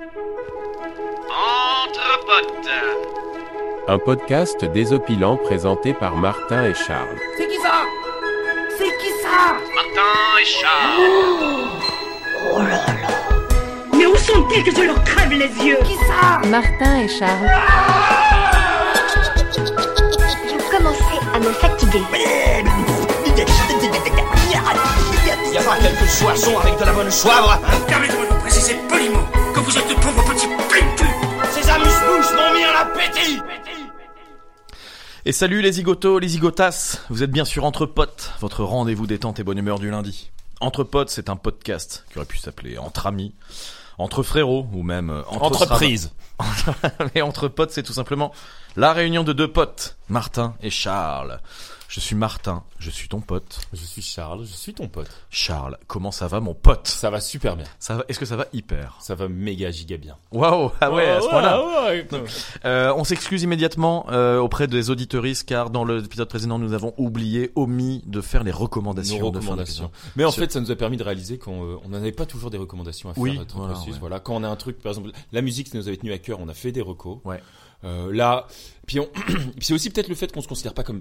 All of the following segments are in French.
Entre potes. Un podcast désopilant présenté par Martin et Charles. C'est qui ça? C'est qui ça? Martin et Charles. Mais où sont-ils que je leur crève les yeux? Qui ça? Martin et Charles. Je commençais à me fatiguer. Y a pas quelques soissons avec de la bonne soivre hein? Permettez-moi de vous préciser poliment que vous êtes de pauvres petits Ces amuse-bouches m'ont mis en appétit Et salut les zigotos, les zigotas, vous êtes bien sûr Entre Potes, votre rendez-vous détente et bonne humeur du lundi. Entre Potes, c'est un podcast qui aurait pu s'appeler Entre Amis, Entre Frérots ou même euh, Entre Entreprise. Mais Entre Potes, c'est tout simplement la réunion de deux potes, Martin et Charles. Je suis Martin, je suis ton pote. Je suis Charles, je suis ton pote. Charles, comment ça va mon pote? Ça va super bien. Ça va Est-ce que ça va hyper? Ça va méga giga bien. Waouh, ah ouais, à ce point-là. Euh, on s'excuse immédiatement euh, auprès des auditeuristes car dans l'épisode précédent nous avons oublié, omis de faire les recommandations. Nos. Mais en fait, ça nous a permis de réaliser qu'on euh, n'avait pas toujours des recommandations à faire. Oui, voilà, ouais. voilà. Quand on a un truc, par exemple, la musique, ça nous avait tenu à cœur, on a fait des recos. Ouais. Euh, là, puis, on... c'est aussi peut-être le fait qu'on se considère pas comme,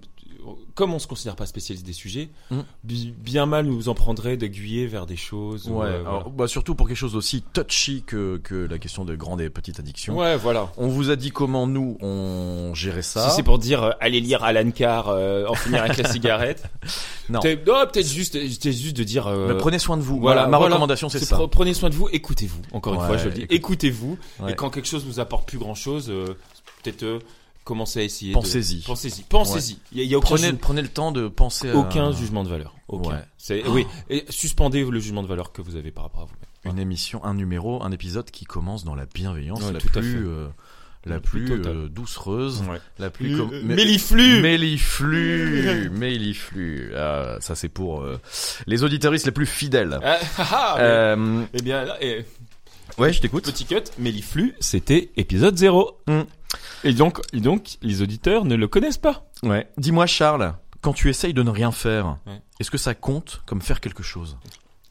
comme on se considère pas spécialiste des sujets, Mm. bi- bien mal nous en prendrait d'aiguiller vers des choses. Ouais, ou, euh, alors, bah, surtout pour quelque chose aussi touchy que, que la question de grandes et petites addictions. voilà. ouais, voilà. On vous a dit comment nous on gérait ça. Si c'est pour dire euh, allez lire Alan Carr, euh, en finir avec la cigarette. Non. Peut-être non, peut-être juste, juste de dire. euh, Mais prenez soin de vous. Voilà, ma voilà. recommandation c'est ça. pre- Prenez soin de vous, écoutez-vous. Encore une fois, je le dis, écoute- écoutez-vous. Ouais. Et quand quelque chose vous apporte plus grand chose, peut-être euh, commencez à essayer. de- Pensez-y. Pensez-y. Pensez-y. Il y a, il y a aucun, Prenez, ju- prenez le temps de penser à aucun jugement de valeur. Aucun. Ouais. C'est oui. Et suspendez le jugement de valeur que vous avez par rapport à vous. une émission, un numéro, un épisode qui commence dans la bienveillance Ouais, la tout à plus fait. euh, la La plus euh, doucereuse, Ouais. la plus Euh, com- euh, mais- Méliflu. Méliflu, Méliflu. Ah, ça c'est pour euh, les auditeuristes les plus fidèles. Ah, ah, mais- Euh, Eh bien, là, eh, ouais, je t'écoute. petit cut, Méliflu, c'était épisode 0. Mm. Et donc, et donc, les auditeurs ne le connaissent pas. Ouais. Dis-moi Charles, quand tu essayes de ne rien faire, Ouais. est-ce que ça compte comme faire quelque chose?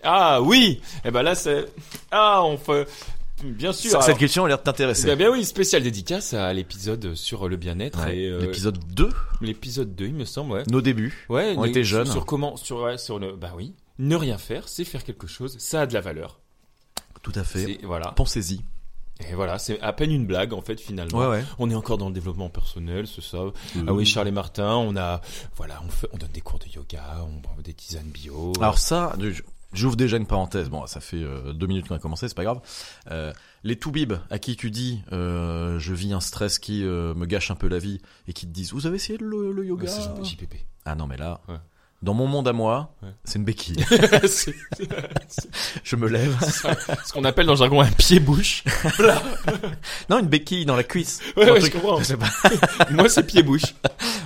Ah oui Eh ben là, c'est... Ah, on fait... Bien sûr. Ça, Cette alors- question a l'air de Eh t'intéresser. bien oui, spécial dédicace à l'épisode sur le bien-être Ouais. et euh, L'épisode 2, l'épisode 2, il me semble, ouais. nos débuts. Ouais, On était jeunes. Sur comment sur ouais, sur le bah oui, ne rien faire, c'est faire quelque chose, ça a de la valeur. Tout à fait. Voilà. Pensez-y. Et voilà, c'est à peine une blague en fait finalement. Ouais, ouais. On est encore dans le développement personnel, c'est ça. Ah oui, Charles et Martin, on a voilà, on fait on donne des cours de yoga, on boit des tisanes bio. Alors ça, je- j'ouvre déjà une parenthèse. Bon, ça fait euh, deux minutes qu'on a commencé, c'est pas grave. Euh, les toubibs à qui tu dis euh, je vis un stress qui euh, me gâche un peu la vie et qui te disent vous avez essayé le, le Ouais, yoga c'est JPP. Ah non mais là, Ouais. Dans mon monde à moi, Ouais. c'est une béquille. c'est je me lève. ce qu'on appelle dans le jargon un pied-bouche. non, une béquille dans la cuisse. Ouais, Un ouais, truc- je comprends. sais pas. Moi, c'est pied-bouche.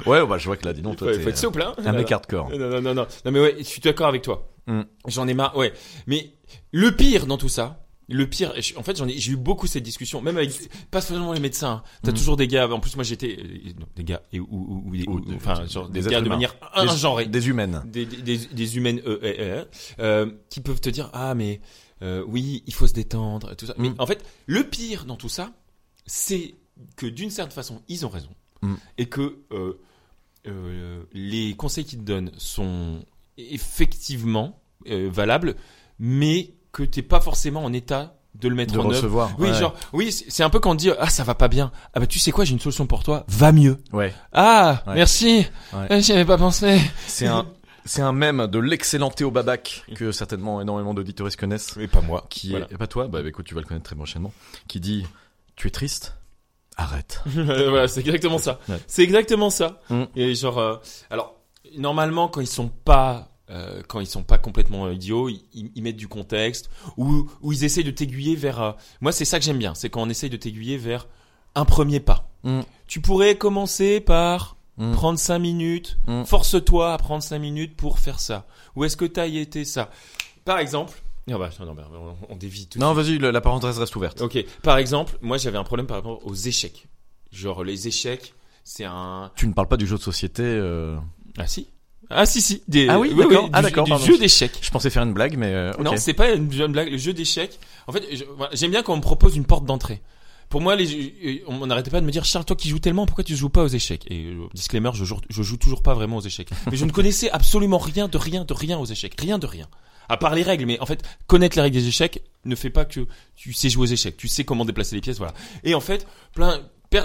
Ouais, bah je vois que là, dis donc, toi, Ouais, t'es faut être souple, hein. un mec hardcore. Non, non, non, non. Non, mais ouais, je suis d'accord avec toi. Mm. J'en ai marre, ouais. Mais le pire dans tout ça, le pire, en fait, j'en ai, j'ai eu beaucoup cette discussion, même avec, pas seulement les médecins. hein. T'as Mm. toujours des gars, en plus, moi, j'étais, euh, des gars, et, ou, ou, ou, des- Ou ou- des- enfin, des- genre, des des, êtres gars de manière ingenrée. Des humaines. Des, des, des, des humaines, euh, euh, euh, qui peuvent te dire, ah, mais, oui, il faut se détendre, tout ça. Mais Mm. en fait, le pire dans tout ça, c'est que d'une certaine façon, ils ont raison. Mm. Et que, les conseils qu'ils te donnent sont effectivement valables, mais que t'es pas forcément en état de le mettre De en œuvre. recevoir. Oui, ouais. genre, oui, c'est un peu quand on dit ah ça va pas bien. Ah bah tu sais quoi, j'ai une solution pour toi. Va mieux. Ouais. Ah Ouais. merci. Ouais. Ah, J'y avais pas pensé. C'est un, c'est un mème de l'excellent Théo Babac que certainement énormément d'auditeurs connaissent. Mais pas moi. qui Voilà. est, et pas toi, bah écoute, tu vas le connaître très prochainement, qui dit, tu es triste? Arrête. voilà, c'est exactement ça. C'est exactement ça. Mm. Et genre, euh, alors normalement quand ils sont pas euh, quand ils sont pas complètement euh, idiots, ils, mettent du contexte ou ou ils essayent de t'aiguiller vers. euh, moi, c'est ça que j'aime bien, c'est quand on essaye de t'aiguiller vers un premier pas. Mm. Tu pourrais commencer par Mm. prendre cinq minutes. Mm. Force-toi à prendre cinq minutes pour faire ça. Où est-ce que t'as y été ça? Par exemple. Non, bah, non, bah, on, on dévie tout. Non, vas-y, la parenthèse reste ouverte. Ok. Par exemple, moi j'avais un problème par rapport aux échecs. Genre les échecs, c'est un. Tu ne parles pas du jeu de société. Euh... Ah si. Ah si si. Des, Ah oui, d'accord. Ah, du- d'accord, Du jeu d'échecs. Je pensais faire une blague, mais euh. Non, c'est pas une blague. Le jeu d'échecs. En fait, voilà, j'aime bien quand on me propose une porte d'entrée. Pour moi, les, euh, on n'arrêtait pas de me dire, Charles, toi qui joues tellement, pourquoi tu joues pas aux échecs? Et euh, disclaimer, je joue, je joue toujours pas vraiment aux échecs. Mais je ne connaissais absolument rien de rien de rien aux échecs, rien de rien. À part les règles, mais en fait, connaître les règles des échecs ne fait pas que tu sais jouer aux échecs. Tu sais comment déplacer les pièces, voilà. Et en fait, plein,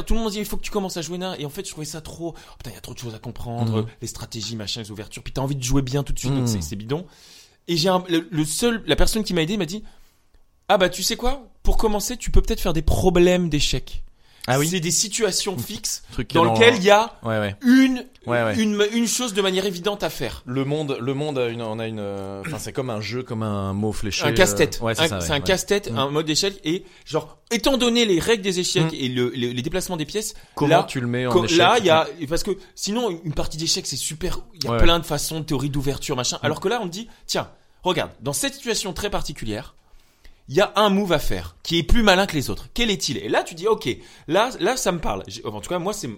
tout le monde dit il faut que tu commences à jouer là. Et en fait, je trouvais ça trop. oh, putain, il y a trop de choses à comprendre, Mhm. les stratégies, machin, les ouvertures. Puis t'as envie de jouer bien tout de suite, donc Mhm. c'est- bidon. Et j'ai un, le, le seul, la personne qui m'a aidé m'a dit, ah bah tu sais quoi, pour commencer, tu peux peut-être faire des problèmes d'échecs. Ah oui. C'est des situations fixes Truc dans lesquelles il y a Ouais, ouais. une, une, une chose de manière évidente à faire. Le monde, le monde a une, on a une, enfin c'est comme un jeu, comme un mot fléché. un casse-tête. euh, Ouais, c'est Un- un casse-tête, Mm. un mode d'échec et genre étant donné les règles des échecs Mm. et le, le- les déplacements des pièces, Comment là, tu le mets en échec là il y a parce que sinon une partie d'échecs c'est super, il y a plein de façons de théories d'ouverture machin. Alors que là on dit tiens regarde dans cette situation très particulière il y a un move à faire qui est plus malin que les autres. Quel est-il? Et là, tu dis, ok, là, là, ça me parle. En tout cas, moi, c'est,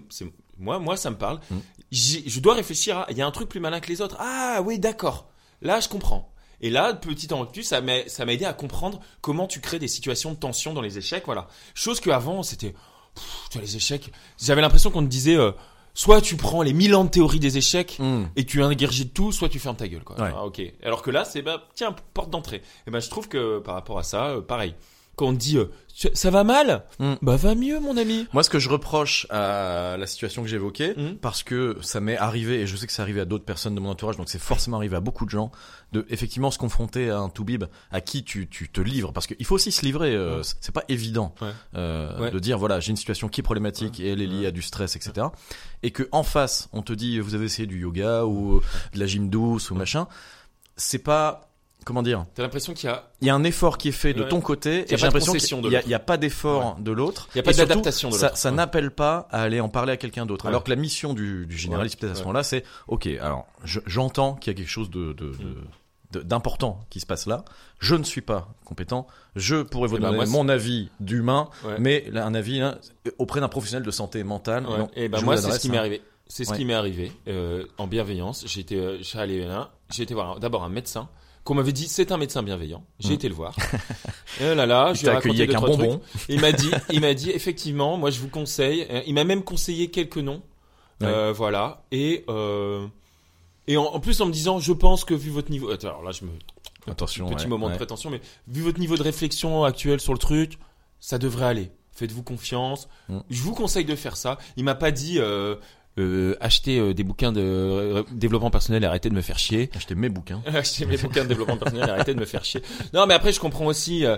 moi, moi, ça me parle. Mm. Je dois réfléchir à, il y a un truc plus malin que les autres. Ah, oui, d'accord. Là, je comprends. Et là, petit en plus, ça m'a, ça m'a aidé à comprendre comment tu crées des situations de tension dans les échecs, voilà. Chose que avant, c'était, pff, tu vois, les échecs. J'avais l'impression qu'on te disait, euh, soit tu prends les mille ans de théorie des échecs Hmm. et tu ingurgites tout, soit tu fermes ta gueule, quoi. Ouais. Ah, ok. Alors que là, c'est bah tiens porte d'entrée. Et ben je trouve que par rapport à ça, euh, pareil. Quand on dit euh, ça- va mal, Mm. bah va mieux, mon ami. Moi, ce que je reproche à la situation que j'évoquais, Mhm. parce que ça m'est arrivé, et je sais que c'est arrivé à d'autres personnes de mon entourage, donc c'est forcément arrivé à beaucoup de gens, de effectivement se confronter à un toubib à qui tu, tu te livres, parce qu'il faut aussi se livrer. euh. C'est pas évident Ouais. euh, Ouais. de dire voilà, j'ai une situation qui est problématique et elle est liée à du stress, etc. Et que en face, on te dit vous avez essayé du yoga ou de la gym douce ou machin. C'est pas comment dire? T'as l'impression qu'il y a, il y a un effort qui est fait de Ouais. ton côté et j'ai l'impression qu'il de y a, l'autre. il y a pas d'effort de l'autre. Il y a pas d'adaptation de ça- l'autre. Ça Ouais. n'appelle pas à aller en parler à quelqu'un d'autre. Alors que la mission du, du généraliste peut-être à ce moment-là, c'est ok. Alors je- j'entends qu'il y a quelque chose de, de- Mm. de- d'important qui se passe là. Je ne suis pas compétent. Je pourrais vous Eh ben, donner mon avis d'humain, mais là, un avis hein, auprès d'un professionnel de santé mentale. Non, et ben je moi, c'est ce qui hein. m'est arrivé. C'est ce qui m'est arrivé euh, en bienveillance. J'ai été, euh, je suis allé là, j'ai été voir d'abord un médecin qu'on m'avait dit c'est un médecin bienveillant. J'ai Mm. été le voir. et là là, Il je lui ai raconté deux, trucs. bonbon. Il m'a dit, il m'a dit effectivement, moi je vous conseille. euh, Il m'a même conseillé quelques noms, Euh, voilà. Et euh, et en, en plus en me disant, je pense que vu votre niveau, alors là je me Attention. petit ouais, moment de prétention, mais vu votre niveau de réflexion actuel sur le truc, ça devrait aller. Faites-vous confiance. Mm. Je vous conseille de faire ça. Il m'a pas dit euh, euh, acheter euh, des bouquins de euh, développement personnel et arrêtez de me faire chier. Acheter mes bouquins. Acheter mes bouquins de développement personnel et arrêtez de me faire chier. Non, mais après je comprends aussi. euh,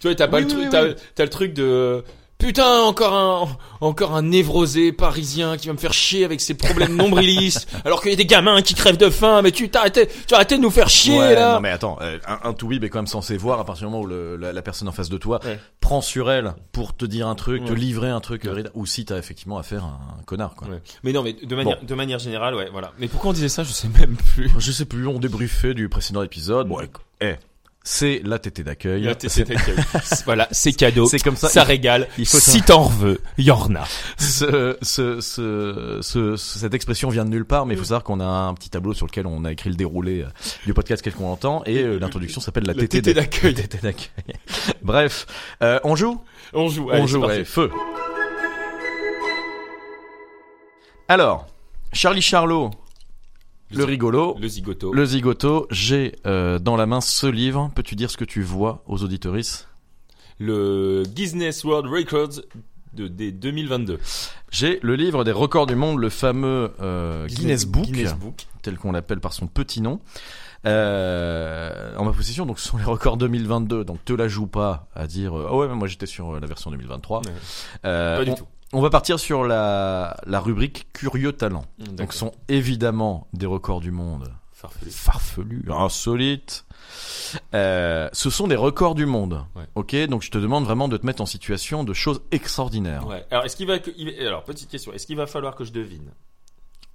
tu vois, t'as pas Oui, le truc, oui, t'as, oui. t'as le truc de Putain, encore un, encore un névrosé parisien qui va me faire chier avec ses problèmes nombrilistes, alors qu'il y a des gamins qui crèvent de faim, mais tu t'arrêtais, tu arrêtais de nous faire chier, Ouais, là. non mais attends, euh, un, un toubib est quand même censé voir à partir du moment où le- la, la personne en face de toi Ouais. prend sur elle pour te dire un truc, te livrer un truc, euh, ou si t'as effectivement affaire à un connard quoi. Mais non, mais de manière, de manière générale, ouais, voilà. Mais pourquoi on disait ça, je sais même plus. Je sais plus, on débriefait du précédent épisode. Bon, eh, c'est la tétée d'accueil. C'est- t'es- t'es- voilà, c'est cadeau. C'est comme ça. Ça régale. il faut si t'en veux, y en a. ce, ce, ce, ce- cette expression vient de nulle part, mais il faut savoir qu'on a un petit tableau sur lequel on a écrit le déroulé euh, du podcast quel qu'on entend, et euh, l'introduction s'appelle la, La tétée tétée d'ac- d'accueil. tétée d'accueil. Bref, euh, on joue? On joue. On joue, feu. Alors, Charlie Charlot, le rigolo, Le zigoto. le zigoto, j'ai euh, dans la main ce livre. Peux-tu dire ce que tu vois aux auditoristes Le Guinness World Records de, des 2022. J'ai le livre des records du monde, le fameux euh, Guinness, Book, Guinness Book. tel qu'on l'appelle par son petit nom. Euh, en ma possession, donc ce sont les records 2022. Donc te la joue pas à dire euh, oh ouais mais moi j'étais sur euh, la version 2023. Ouais. Euh, Pas du on, tout. On va partir sur la la rubrique curieux talent. Donc D'accord. ce sont évidemment des records du monde Farfelu. farfelus, insolites. Euh, ce sont des records du monde. Ouais. Ok, donc je te demande vraiment de te mettre en situation de choses extraordinaires. Ouais. Alors, est-ce qu'il va, alors, petite question. Est-ce qu'il va falloir que je devine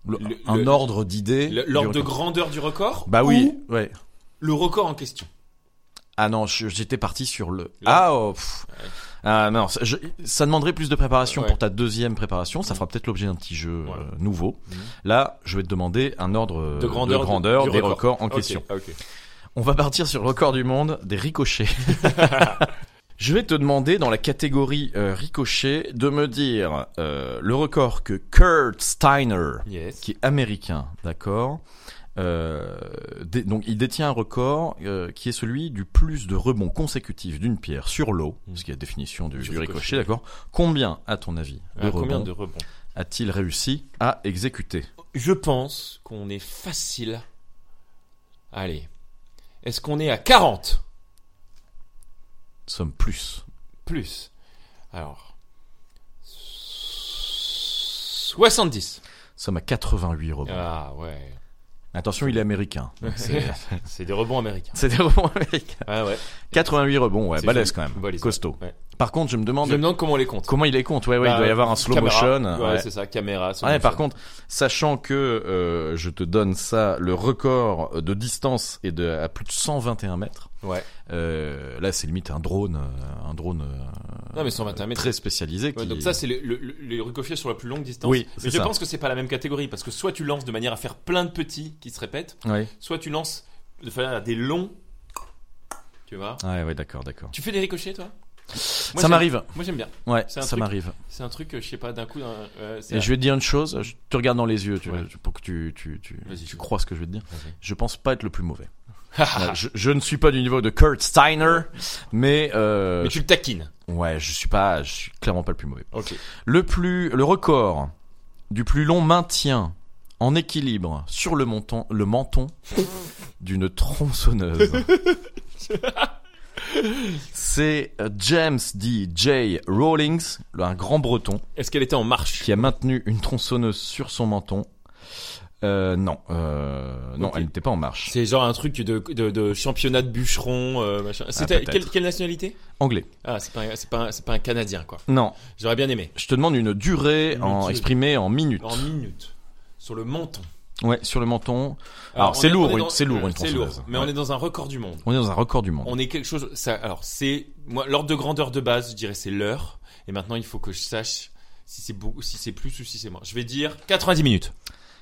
Le- Le- un le- ordre d'idées. L'ordre de grandeur du record Bah oui, ouais. ou le record en question Ah non, j'étais parti sur le. Là. Ah, oh, pff. Ah non, ça, je- ça demanderait plus de préparation Ouais. pour ta deuxième préparation. Ça fera peut-être l'objet d'un petit jeu euh, nouveau. Mhm. Là, je vais te demander un ordre euh, De grandeur, des record. records en question. ok. On va partir sur le record du monde des ricochets. Je vais te demander dans la catégorie euh, ricochet de me dire euh, le record que Kurt Steiner, Yes. qui est américain, d'accord. Euh, donc il détient un record euh, qui est celui du plus de rebonds consécutifs d'une pierre sur l'eau, Mm. ce qui est la définition du, ricochet. ricochet, d'accord. Combien, à ton avis, de combien rebonds de rebonds? a-t-il réussi à exécuter? Je pense qu'on est facile. Allez. Est-ce qu'on est à 40 Somme plus. Plus. Alors. 70. Somme à 88 rebonds. Ah ouais. Attention, il est américain. Donc C'est des rebonds américains. c'est des rebonds américains. Ah ouais. 88 rebonds, ouais, balèze quand même. Balèze, Costaud. ouais. Par contre, je me demande Je me demande comment on les compte. comment il les compte. Ouais, ouais, il Bah, doit y avoir un slow caméra. motion. Ouais, ouais. c'est ça, caméra. slow Ouais, motion. par contre, sachant que euh, je te donne ça, le record de distance est de à plus de 121 mètres. Ouais. Euh, là, c'est limite un drone, euh, un drone Non, mais 121 mètres. très spécialisé. Ouais, donc ça, c'est le, le, le- les ricochets sur la plus longue distance. Oui, mais je ça. pense que c'est pas la même catégorie parce que soit tu lances de manière à faire plein de petits qui se répètent, Ouais, soit tu lances de manière à des longs. Tu vois ouais, ouais, d'accord, d'accord. Tu fais des ricochets, toi? Moi, Ça m'arrive. Moi, j'aime bien. Ouais, ça m'arrive. C'est un truc, euh, je sais pas, d'un coup. euh, Et je vais te dire une chose. Je te regarde dans les yeux, tu Ouais. vois, pour que tu, tu, tu, tu crois ce que je vais te dire. Je pense pas être le plus mauvais. Je, je ne suis pas du niveau de Kurt Steiner, mais, euh, Mais tu le taquines. ouais, je suis pas, je suis clairement pas le plus mauvais. Ok. Le plus, le record du plus long maintien en équilibre sur le menton, le menton d'une tronçonneuse. C'est euh, James D. J. Rawlings, un grand breton, Est-ce qu'elle était en marche? Qui a maintenu une tronçonneuse sur son menton. Euh, non, euh, non, elle n'était pas en marche. C'est genre un truc de, de, de championnat de bûcheron, euh, machin. C'était peut-être. quelle, quelle nationalité? Anglais. Ah, c'est pas, un- pas, pas Canadien, quoi. Non, J'aurais bien aimé. je te demande une durée Une en durée. exprimée en minutes. En minutes. Sur le menton. Ouais, sur le menton. Alors, c'est est- lourd, dans- c'est lourd, une C'est tronçonneuse. lourd. Mais Ouais. on est dans un record du monde. On est dans un record du monde. On est quelque chose. Ça, alors, c'est moi l'ordre de grandeur de base, je dirais c'est l'heure. Et maintenant, il faut que je sache si c'est beaucoup, si c'est plus ou si c'est moins. Je vais dire 90 minutes.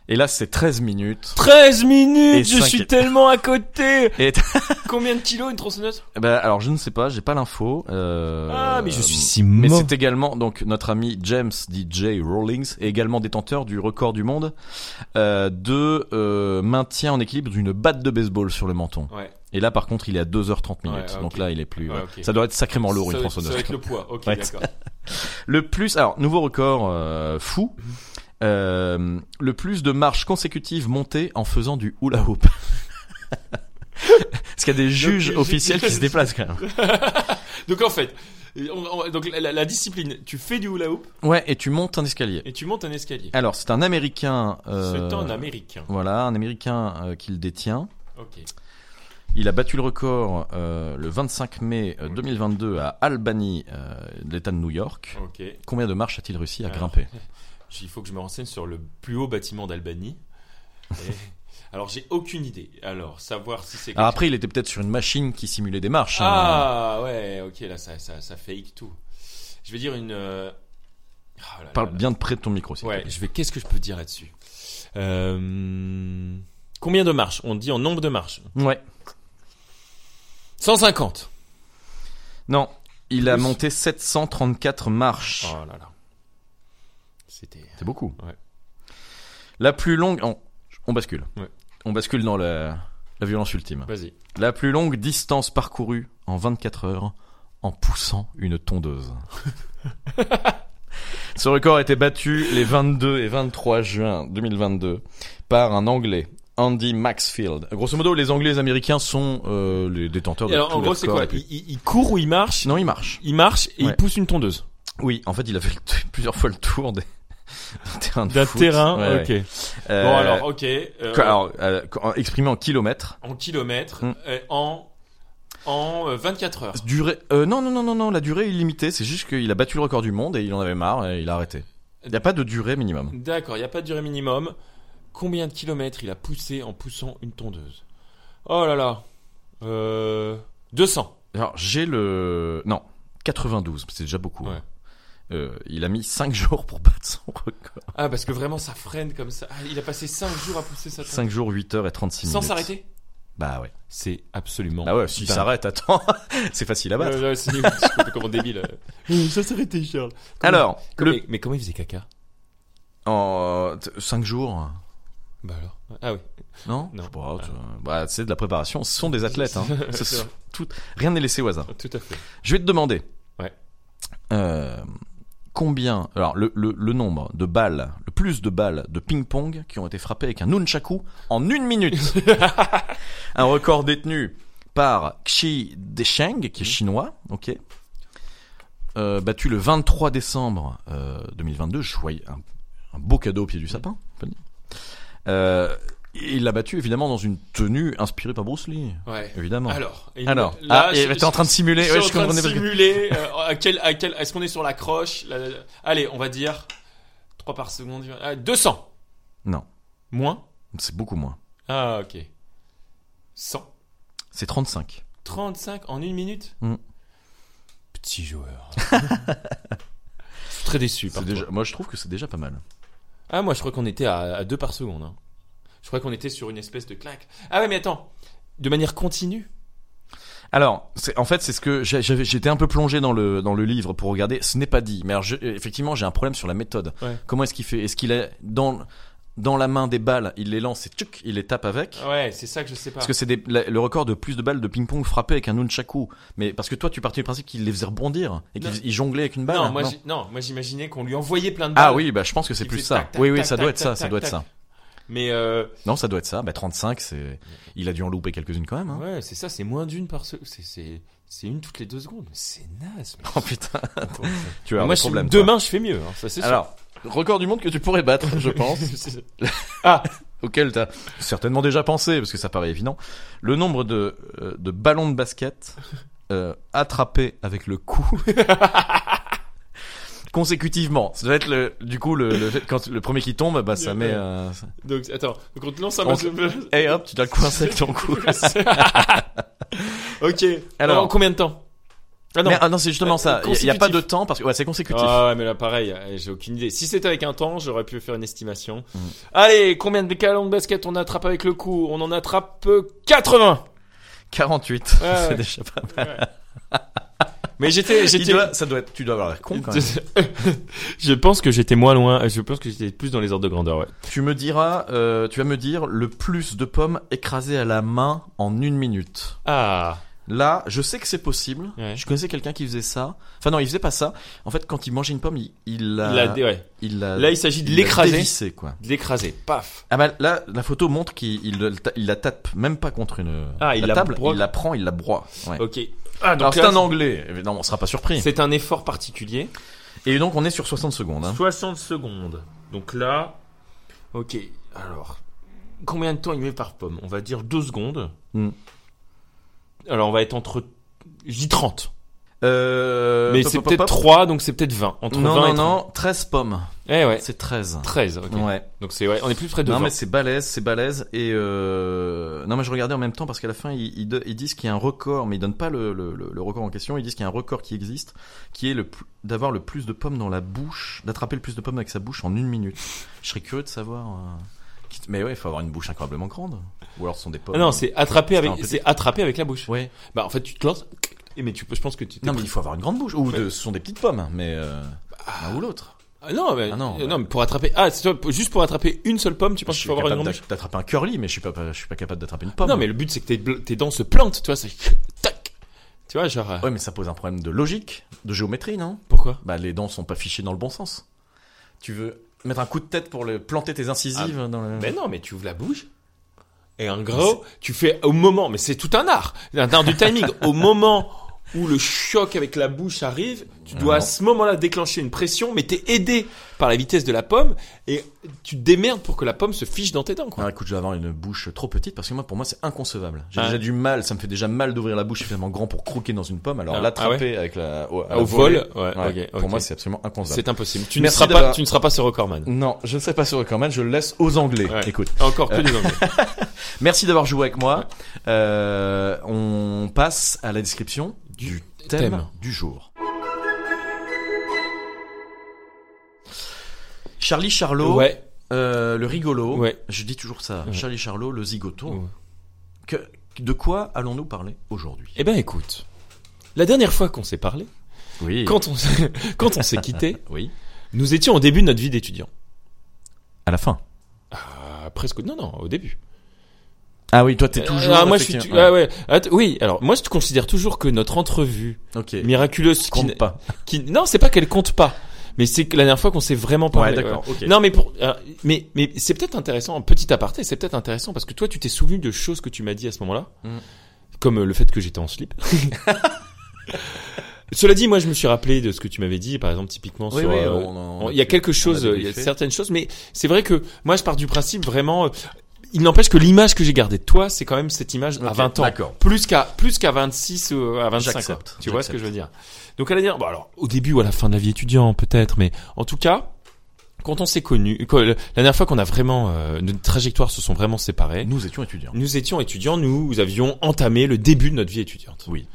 Et là, c'est 13 minutes. 13 minutes. Et je suis tellement à côté. Et Combien de kilos une tronçonneuse? Bah, alors, je ne sais pas, j'ai pas l'info. Euh, Ah, mais je suis si Mais c'est également donc notre ami James DJ Rawlings est également détenteur du record du monde euh, de euh, maintien en équilibre d'une batte de baseball sur le menton. Ouais. Et là, par contre, il est à 2h30 minutes. Ouais. Donc là, il est plus. Ouais. Ça doit être sacrément lourd ça, une ça tronçonneuse. être le poids. Ok, d'accord. Le plus, alors nouveau record euh, fou, euh, le plus de marches consécutives montées en faisant du hula hoop. Parce qu'il y a des juges officiels qui se déplacent quand même. Donc en fait, on- on- donc la, discipline, tu fais du hula hoop Ouais, et tu montes un escalier. et tu montes un escalier. Alors c'est un Américain. euh, C'est un Américain. Voilà, un Américain euh, qui le détient. Ok. Il a battu le record euh, le 25 mai euh, 2022 à Albany, l'État de New York. Ok. Combien de marches a-t-il réussi à Alors, grimper? Il faut que je me renseigne sur le plus haut bâtiment d'Albanie. Alors j'ai aucune idée. Alors savoir si c'est. après, il était peut-être sur une machine qui simulait des marches. hein. Ah ouais, ok, là ça, ça, ça fake tout. Je vais dire une. euh, là là Parle là. bien de près de ton micro. s'il te Ouais, plaît. je vais. Qu'est-ce que je peux dire là-dessus? Euh... Combien de marches? On dit en nombre de marches. Ouais. 150. Non, il a monté 734 marches. Oh là là. C'était. C'est beaucoup. Ouais. La plus longue, on, on bascule. Ouais. On bascule dans la, la violence ultime. Vas-y. La plus longue distance parcourue en 24 heures en poussant une tondeuse. Ce record a été battu les 22 et 23 juin 2022 par un Anglais, Andy Maxfield. Grosso modo, les Anglais et les Américains sont euh, les détenteurs de Et alors tous en gros c'est records quoi il, il- court ou il marche? Non, il marche. Il marche et Ouais. il pousse une tondeuse. Oui, en fait, il a fait plusieurs fois le tour des, d'un terrain de D'un foot. terrain. Ouais, ok. ouais. Euh, Bon alors ok. euh, alors, euh, exprimé en kilomètres. en kilomètres Hmm. en en euh, 24 heures. Durée, non, non, non, non, non, la durée est illimitée. C'est juste qu'il a battu le record du monde et il en avait marre et il a arrêté. Il n'y a pas de durée minimum. D'accord, il n'y a pas de durée minimum. Combien de kilomètres il a poussé en poussant une tondeuse? Oh là là. Euh... 200. Alors, j'ai le, non, 92, c'est déjà beaucoup. Ouais. Euh, il a mis 5 jours pour battre son record. Ah, parce que vraiment, ça freine comme ça. Ah, il a passé 5 jours à pousser sa 5 jours, 8 heures et 36 Sans minutes. s'arrêter? Bah ouais. C'est absolument. Bah ouais, s'il dingue. s'arrête, attends, c'est facile à battre. Ouais, ouais, c'est complètement débile. Ça s'arrêtait, Charles. Comment- Alors, comment- le... mais, mais comment il faisait caca? En 5 jours, Bah alors. Ah oui. non? Non. Pas, tu- bah, c'est de la préparation. Ce sont des athlètes. Hein. C'est tout- Rien n'est laissé au hasard. Tout à fait. Je vais te demander. Ouais. Euh, combien, alors le, le, le nombre de balles, le plus de balles de ping-pong qui ont été frappées avec un nunchaku en une minute. un record détenu par Xi Desheng, Mhm. qui est chinois, ok. Euh, battu le 23 décembre euh, 2022, je voyais un, un beau cadeau au pied du sapin. le dire. Euh, il l'a battu évidemment dans une tenue inspirée par Bruce Lee, Ouais. évidemment. Alors. Alors, là, ah, t'es en train de simuler, Je ouais, suis je en train de simuler. euh, à quel, à quel, est-ce qu'on est sur la croche La- la- Allez, on va dire 3 par seconde. Ah, 200. Non, Moins? C'est beaucoup moins. Ah, ok. 100. C'est 35. 35 en une minute? Mm. Petit joueur. je suis très déçu par déjà, moi, je trouve que c'est déjà pas mal. Ah, moi, je crois qu'on était à, à 2 par seconde. hein. Je crois qu'on était sur une espèce de claque. Ah ouais, mais attends. De manière continue Alors, en fait, c'est ce que j'étais un peu plongé dans le dans le livre pour regarder. Ce n'est pas dit, mais alors, je- effectivement, j'ai un problème sur la méthode. Ouais. Comment est-ce qu'il fait? Est-ce qu'il est dans dans la main des balles, il les lance et tchuc, il les tape avec? Ouais, c'est ça que je sais pas. Parce que c'est le record de plus de balles de ping-pong frappées avec un nunchaku. Mais parce que toi, tu partais du principe qu'il les faisait rebondir et qu'il jonglait avec une balle. non, moi, j'ai- non, moi j'imaginais qu'on lui envoyait plein de balles. ah oui, bah je pense que c'est plus ça. tac, tac, oui, oui, tac, ça doit être ça, ça doit être ça. Mais euh, Non, ça doit être ça. Bah 35, c'est, il a dû en louper quelques-unes quand même. Hein. ouais, c'est ça, c'est moins d'une par seconde. C'est, c'est, c'est une toutes les deux secondes. C'est naze. mec. Oh putain, tu as un je, problème. demain, je fais mieux. hein, ça c'est sûr. Alors, record du monde que tu pourrais battre, je pense. Ah, auquel tu as certainement déjà pensé, parce que ça paraît évident, le nombre de, euh, de ballons de basket euh, attrapés avec le cou consécutivement. Ça doit être le, du coup le, le quand le premier qui tombe, bah ça met. euh, donc attends, donc on te lance un se- Et hop, tu dois le coincer avec ton cou. ok. Alors- Alors, combien de temps? Ah non. Mais ah non, c'est justement Euh, ça. Il y a- pas de temps parce que ouais, c'est consécutif. Ah ouais, mais là pareil, euh, j'ai aucune idée. Si c'était avec un temps, j'aurais pu faire une estimation. Mm. Allez, combien de ballons de basket on attrape avec le cou On en attrape euh, 80. 48, Ouais, c'est ouais. déjà pas mal. Mais j'étais, j'étais. doit- ça doit être, tu dois avoir l'air con quand même. je pense que j'étais moins loin. Je pense que j'étais plus dans les ordres de grandeur. Ouais. Tu me diras, euh, tu vas me dire le plus de pommes écrasées à la main en une minute. Ah. Là, je sais que c'est possible. Ouais. Je connaissais quelqu'un qui faisait ça. Enfin non, il faisait pas ça. En fait, quand il mangeait une pomme, il, il l'a, Il a, ouais. il l'a- Là, il s'agit de il l'a l'écraser. dévissé, quoi. De l'écraser. Paf. Ah bah là, la photo montre qu'il il, la tape même pas contre une Ah, il la la table, broie. il la prend, il la broie. Ouais. Ok. Ah, Alors c'est là, un anglais. Évidemment, on sera pas surpris. C'est un effort particulier. Et donc on est sur 60 secondes. Hein. 60 secondes. Donc là. Ok. Alors. Combien de temps il met par pomme? On va dire 2 secondes. Hmm. Alors on va être entre. Je dis 30. Euh, Mais c'est peut-être pop. 3, donc c'est peut-être 20. Entre Non 20 non et 30. non, 13 pommes. Eh ouais. C'est 13. 13, ok. Ouais. Donc c'est ouais, on est plus près de Non 20. mais c'est balèze, c'est balèze et euh... non mais je regardais en même temps parce qu'à la fin ils, ils, ils disent qu'il y a un record mais ils donnent pas le, le, le- le record en question, ils disent qu'il y a un record qui existe qui est le d'avoir le plus de pommes dans la bouche, d'attraper le plus de pommes avec sa bouche en une minute. Je serais curieux de savoir. euh, Mais ouais, il faut avoir une bouche incroyablement grande. Ou alors ce sont des pommes. Ah non, c'est attraper avec c'est attraper avec la bouche. Ouais. Bah en fait, tu te lances et mais tu peux je pense que tu Non mais il faut avoir une grande bouche. Ou de- ce sont des petites pommes, mais euh, l'un ou l'autre. Ah, non, mais, Ah non, euh, ouais. non, mais pour attraper ah, juste pour attraper une seule pomme, tu penses qu'il faut avoir une d'attraper un curly, mais je suis pas, je suis pas capable d'attraper une pomme. Non, mais le but c'est que tes, dents se plantent, tu vois, c'est tac. Tu vois, genre euh, Ouais, mais ça pose un problème de logique, de géométrie, non? Pourquoi? Bah, les dents sont pas fichées dans le bon sens. Tu veux mettre un coup de tête pour le planter tes incisives dans le. Mais non, mais tu ouvres la bouche. Et en gros, tu fais au moment, mais c'est tout un art, un art du timing. au moment où le choc avec la bouche arrive, tu dois Non. à ce moment-là déclencher une pression, mais t'es aidé par la vitesse de la pomme et tu te démerdes pour que la pomme se fiche dans tes dents, quoi. Ah, écoute, je vais avoir une bouche trop petite parce que moi, pour moi, c'est inconcevable. J'ai Ah. déjà du mal, ça me fait déjà mal d'ouvrir la bouche suffisamment grand pour croquer dans une pomme. Alors Ah, l'attraper avec la au, Ah, vol, ouais, Pour moi, c'est absolument inconcevable. C'est impossible. Tu ne seras pas, tu ne seras pas ce recordman. Non, je ne sais pas sur le Corman, je le laisse aux Anglais. Écoute, Encore que des anglais. merci d'avoir joué avec moi. Euh, on passe à la description du, thème, thème. du jour. Charlie Charlot, Ouais. euh, le rigolo. Ouais. Je dis toujours ça. Ouais. Charlie Charlot, le zigoto. Ouais. Que, de quoi allons-nous parler aujourd'hui? Eh ben écoute, la dernière fois qu'on s'est parlé, Oui. quand on s'est- quand on s'est quitté, Oui. nous étions au début de notre vie d'étudiant. À la fin? Ah, presque non non, au début. Ah oui, toi t'es toujours. Ah, moi je suis tu- ah ouais. Att- oui, alors moi je considère toujours que notre entrevue miraculeuse qui, Compte pas. qui non, c'est pas qu'elle compte pas, mais c'est la dernière fois qu'on s'est vraiment parlé. Ouais, d'accord. Non, mais pour euh, mais mais c'est peut-être intéressant, un petit aparté, c'est peut-être intéressant parce que toi tu t'es souvenu de choses que tu m'as dit à ce moment-là, Mm. comme euh, le fait que j'étais en slip. Cela dit, moi je me suis rappelé de ce que tu m'avais dit, par exemple typiquement Oui, sur. oui, euh, on il y a quelque chose, a euh, il y a certaines choses, mais c'est vrai que moi je pars du principe vraiment. Il n'empêche que l'image que j'ai gardée de toi, c'est quand même cette image à Ok, 20 ans. d'accord. Plus qu'à plus qu'à 26 ou à 25 J'accepte, quoi. Tu vois ce que je veux dire? Donc à la dire, bon alors au début ou à la fin de la vie étudiant peut-être, mais en tout cas, quand on s'est connus, la dernière fois qu'on a vraiment euh, nos trajectoires se sont vraiment séparées, Nous étions étudiants. nous étions étudiants, nous avions entamé le début de notre vie étudiante. Oui.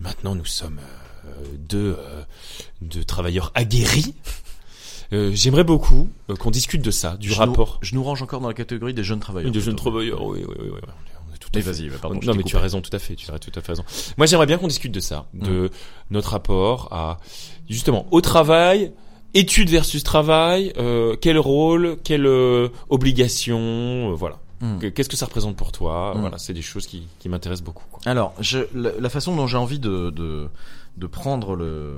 Maintenant, nous sommes euh, deux, euh, deux travailleurs aguerris. Euh, J'aimerais beaucoup euh, qu'on discute de ça, du je rapport. Nous, je nous range encore dans la catégorie des jeunes travailleurs. de jeunes travailleurs, oui, oui, oui, oui, on est tout Mais vas-y, pardon. non mais tu as raison tout à fait, tu as tout à fait raison. Moi j'aimerais bien qu'on discute de ça, de notre rapport à justement au travail, études versus travail, euh, quel rôle, quelle euh, obligation, euh, voilà. Que- Qu'est-ce que ça représente pour toi Mm. Voilà, c'est des choses qui, qui m'intéressent beaucoup. Quoi. Alors, je, la, la façon dont j'ai envie de, de, de prendre le,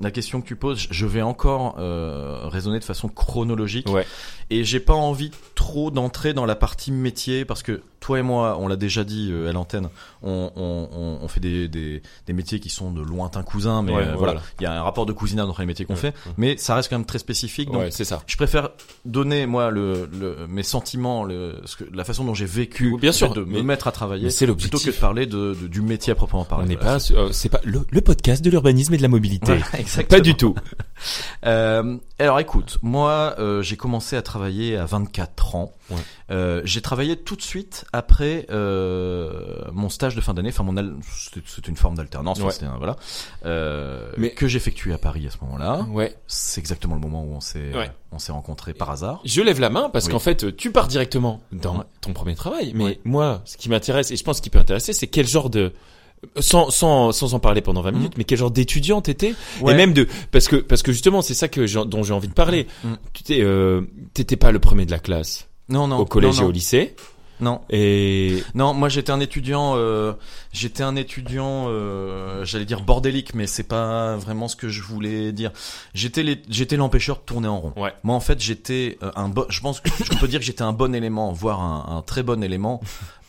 la question que tu poses, je- vais encore euh, raisonner de façon chronologique. Ouais. Et j'ai pas envie trop d'entrer dans la partie métier parce que toi et moi, on l'a déjà dit euh, à l'antenne, on, on, on, fait des, des, des métiers qui sont de lointains cousins, mais Ouais, euh, voilà, voilà. il y a un rapport de cousinage entre les métiers qu'on Ouais, fait, mais ça reste quand même très spécifique. Donc Ouais, c'est ça. je préfère donner moi le, le mes sentiments, le, ce que, la façon dont j'ai vécu, bien sûr, de mais- me mettre à travailler, c'est plutôt que de parler de, de- du métier à proprement parler. On n'est pas, euh, c'est pas le, le podcast de l'urbanisme et de la mobilité. Exactement. Pas du tout. Euh, alors écoute, moi euh, j'ai commencé à travailler à 24 ans. Ouais. Euh, j'ai travaillé tout de suite après euh, mon stage de fin d'année. Enfin mon al- c'était une forme d'alternance. enfin, Ouais. un- voilà. Euh, Mais- que j'effectue à Paris à ce moment-là. Ouais. C'est exactement le moment où on s'est Ouais. on s'est rencontrés par hasard. Je lève la main parce Oui. qu'en fait, tu pars directement dans ton premier travail. Mais moi, ce qui m'intéresse, et je pense qu'il peut intéresser, c'est quel genre de sans, sans, sans en parler pendant 20 minutes, mais quel genre d'étudiant t'étais. Ouais. et même de parce que parce que justement c'est ça que dont j'ai envie de parler. Mm. Tu t'es euh, t'étais pas le premier de la classe Non non. au collège non, et au lycée Non. et Non, moi j'étais un étudiant, euh, j'étais un étudiant, euh, j'allais dire bordélique, mais c'est pas vraiment ce que je voulais dire. J'étais j'étais l'empêcheur de tourner en rond. Ouais. Moi en fait j'étais euh, un bon, je pense que je peux dire que j'étais un bon élément, voire un, un très bon élément.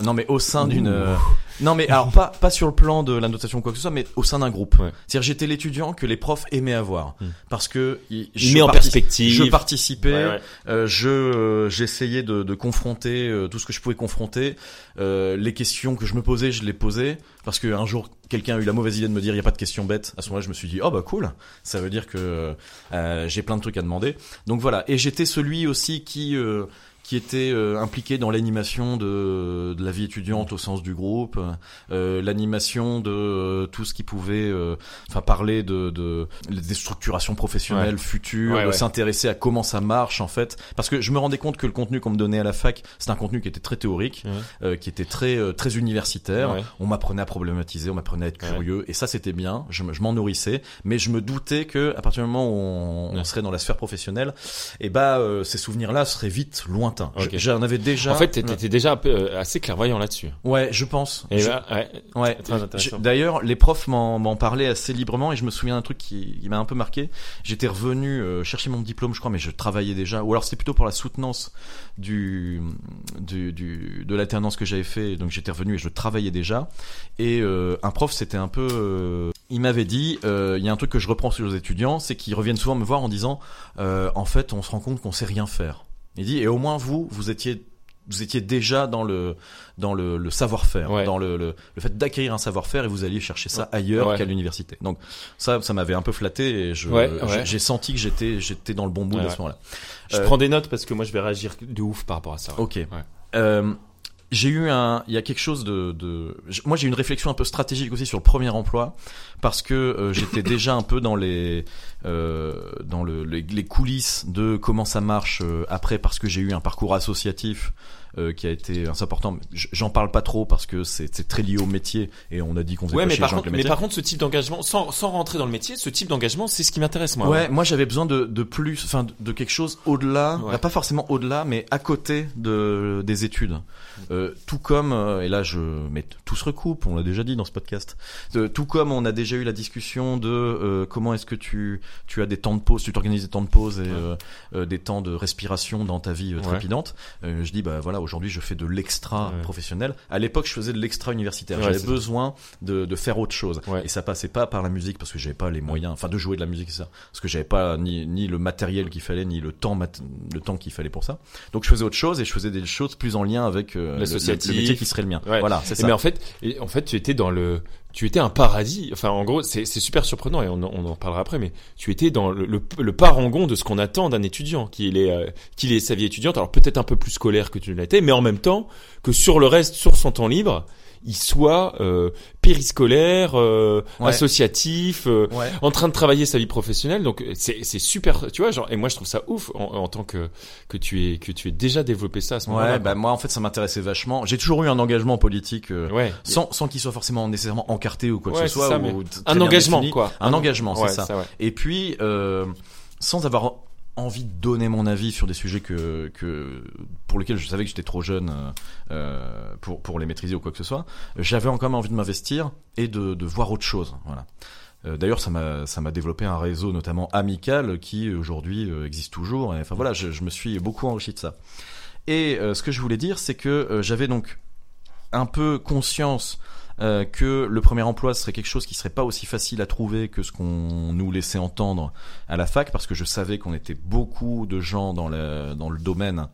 Non mais au sein d'une, euh, non mais alors pas pas sur le plan de la notation ou quoi que ce soit, mais au sein d'un groupe. Ouais. C'est-à-dire j'étais l'étudiant que les profs aimaient avoir Hmm. parce que il je met en partici- perspective. Je participais. Ouais, ouais. Euh, je euh, j'essayais de, de confronter euh, tout ce que je pouvais confronter. Euh, les questions que je me posais, je les posais parce que un jour quelqu'un a eu la mauvaise idée de me dire il y a pas de questions bêtes. À ce moment-là, je me suis dit oh bah cool, ça veut dire que euh, j'ai plein de trucs à demander. Donc voilà. Et j'étais celui aussi qui euh, qui était euh, impliqué dans l'animation de, de la vie étudiante au sens du groupe, euh, l'animation de euh, tout ce qui pouvait, euh, enfin parler de, de des structurations professionnelles Ouais. futures, Ouais, de ouais. s'intéresser à comment ça marche en fait, parce que je me rendais compte que le contenu qu'on me donnait à la fac, c'était un contenu qui était très théorique, euh, qui était très euh, très universitaire. On m'apprenait à problématiser, on m'apprenait à être curieux, et ça c'était bien. Je, je m'en nourrissais, mais je me doutais que à partir du moment où on, on serait dans la sphère professionnelle, et bah euh, ces souvenirs-là seraient vite lointains. J'en avais déjà. En fait, t'étais déjà un peu, euh, assez clairvoyant là-dessus. Ouais, je pense. Et Je- là, ouais, Ouais. très intéressant. Je- D'ailleurs, les profs m'en parlaient assez librement et je me souviens d'un truc qui, qui m'a un peu marqué. J'étais revenu euh, chercher mon diplôme, je crois, mais je travaillais déjà. Ou alors c'était plutôt pour la soutenance du, du, du de l'alternance que j'avais fait. Donc j'étais revenu et je travaillais déjà. Et euh, un prof, c'était un peu. il m'avait dit, euh, il y a un truc que je reprends sur les étudiants, c'est qu'ils reviennent souvent me voir en disant, euh, en fait, on se rend compte qu'on sait rien faire. Il dit, et au moins vous, vous étiez vous étiez déjà dans le dans le, le savoir-faire, Ouais. dans le, le, le fait d'acquérir un savoir-faire et vous alliez chercher ça ailleurs Ouais. qu'à l'université. Donc ça, ça m'avait un peu flatté et je Ouais, j'ai- senti que j'étais j'étais dans le bon bout à ce moment-là. Je Euh, prends des notes parce que moi je vais réagir de ouf par rapport à ça. Ok. Ouais. Euh, j'ai eu un, il y a quelque chose de, de moi j'ai eu une réflexion un peu stratégique aussi sur le premier emploi parce que euh, j'étais déjà un peu dans les, euh, dans le, les, les coulisses de comment ça marche euh, après parce que j'ai eu un parcours associatif euh, qui a été assez important. J'en parle pas trop parce que c'est très lié au métier et on a dit qu'on faisait Ouais, mais par contre, mais par contre, ce type d'engagement, sans, sans rentrer dans le métier, ce type d'engagement, c'est ce qui m'intéresse moi. Ouais, moi j'avais besoin de, de plus, enfin de, de quelque chose au-delà, Ouais. bah, pas forcément au-delà, mais à côté de des études. Euh, tout comme, euh, et là je, mais tout se recoupe, on l'a déjà dit dans ce podcast. Euh, tout comme on a déjà eu la discussion de euh, comment est-ce que tu tu as des temps de pause, tu t'organises des temps de pause et euh, des temps de respiration dans ta vie trépidante. Euh, je dis bah voilà, aujourd'hui je fais de l'extra Ouais. professionnel. À l'époque je faisais de l'extra universitaire. Ouais, J'avais besoin de, de faire autre chose. Ouais. Et ça passait pas par la musique parce que j'avais pas les moyens, enfin de jouer de la musique c'est ça, parce que j'avais pas ni, ni le matériel qu'il fallait ni le temps mat- le temps qu'il fallait pour ça. Donc je faisais autre chose et je faisais des choses plus en lien avec euh, le, métier qui serait le mien. Ouais. Voilà, c'est ça. Mais en fait, en fait, tu étais dans le, tu étais un paradis. Enfin, en gros, c'est super surprenant et on, en- on en parlera après. Mais tu étais dans le, le, le parangon de ce qu'on attend d'un étudiant, qu'il est, euh, qu'il ait sa vie étudiante. Alors peut-être un peu plus scolaire que tu l'étais, mais en même temps que sur le reste, sur son temps libre, il soit euh, périscolaire, euh, Ouais. associatif, euh, Ouais. en train de travailler sa vie professionnelle. Donc c'est c'est super, tu vois. Genre, et moi je trouve ça ouf en, en tant que que tu es que tu aies déjà développé ça à ce moment-là. Ouais, bah moi en fait ça m'intéressait vachement. J'ai toujours eu un engagement politique euh, ouais. sans sans qu'il soit forcément nécessairement encarté ou quoi que ce soit ça, ou Un engagement, défini. quoi. Un engagement, c'est Ouais, ça. ouais. Et puis, euh, sans avoir envie de donner mon avis sur des sujets que, que pour lesquels je savais que j'étais trop jeune euh, euh, pour, pour les maîtriser ou quoi que ce soit, j'avais encore envie de m'investir et de, de voir autre chose. Voilà. Euh, D'ailleurs, ça m'a développé un réseau notamment amical qui aujourd'hui euh, existe toujours. Et, enfin voilà, je, je me suis beaucoup enrichi de ça. Et euh, ce que je voulais dire, c'est que j'avais donc un peu conscience euh, que le premier emploi serait quelque chose qui serait pas aussi facile à trouver que ce qu'on nous laissait entendre à la fac, parce que je savais qu'on était beaucoup de gens dans le dans le domaine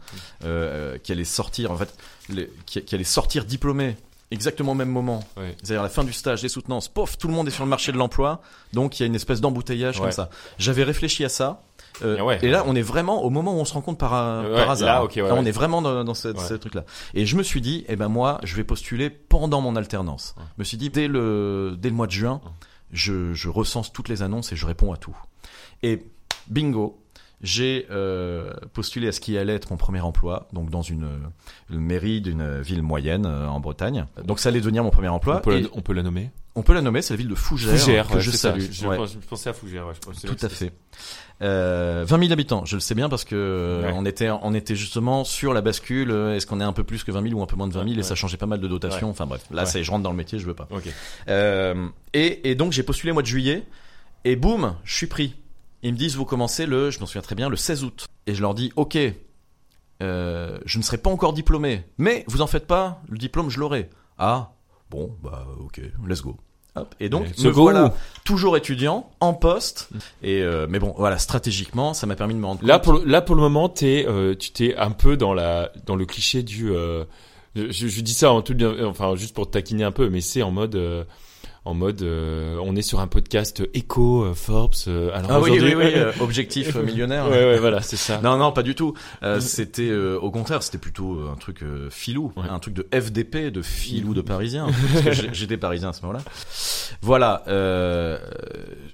euh, qui allaient sortir, en fait, les- qui, qui allaient sortir diplômés exactement au même moment, c'est-à-dire à la fin du stage, des soutenances, pof, tout le monde est sur le marché de l'emploi, donc il y a une espèce d'embouteillage Ouais. comme ça. J'avais réfléchi à ça. Euh, Ah ouais. et là, on est vraiment au moment où on se rencontre par, un- Ouais, par hasard. là, ok, ouais, Là, on est vraiment dans, dans ce, truc-là. Et je me suis dit, eh ben moi, je vais postuler pendant mon alternance. Je me suis dit, dès le, dès le mois de juin, je, je recense toutes les annonces et je réponds à tout. Et bingo, j'ai euh, postulé à ce qui allait être mon premier emploi, donc dans une, euh, une mairie d'une ville moyenne euh, en Bretagne. Donc ça allait devenir mon premier emploi. On peut, Et la, on peut la nommer on peut la nommer, c'est la ville de Fougères, Fougères, que ouais, je ça. salue. Je, Ouais. pense- je pensais à Fougères, ouais, je pensais Tout à fait. Euh, 20 000 habitants, je le sais bien parce que euh, on était on était justement sur la bascule. euh, Est-ce qu'on est un peu plus que 20 000 ou un peu moins de 20 000 et ça changeait pas mal de dotations. Enfin bref, là c'est je rentre dans le métier, je veux pas. Ok. Euh, et, et donc j'ai postulé au mois de juillet et boum, je suis pris. Ils me disent vous commencez le, je m'en souviens très bien, le 16 août. Et je leur dis ok, euh, je ne serai pas encore diplômé, mais vous en faites pas, le diplôme je l'aurai. Ah bon bah ok, let's go. Hop. Et donc me go. voilà toujours étudiant en poste. Et euh, mais bon voilà stratégiquement ça m'a permis de me rendre Là compte. pour le, là pour le moment, t'es, euh, tu t'es un peu dans la dans le cliché du. euh, je, je dis ça en tout bien, enfin juste pour taquiner un peu, mais c'est en mode. Euh, en mode, euh, on est sur un podcast éco euh, Forbes. euh, alors Ah oui oui oui, euh, objectif euh, millionnaire. ouais ouais voilà c'est ça. Non, non, pas du tout. Euh, c'était euh, au contraire, c'était plutôt euh, un truc euh, filou, Ouais. un truc de FDP, de filou de parisien. j'étais parisien à ce moment-là. Voilà. Euh,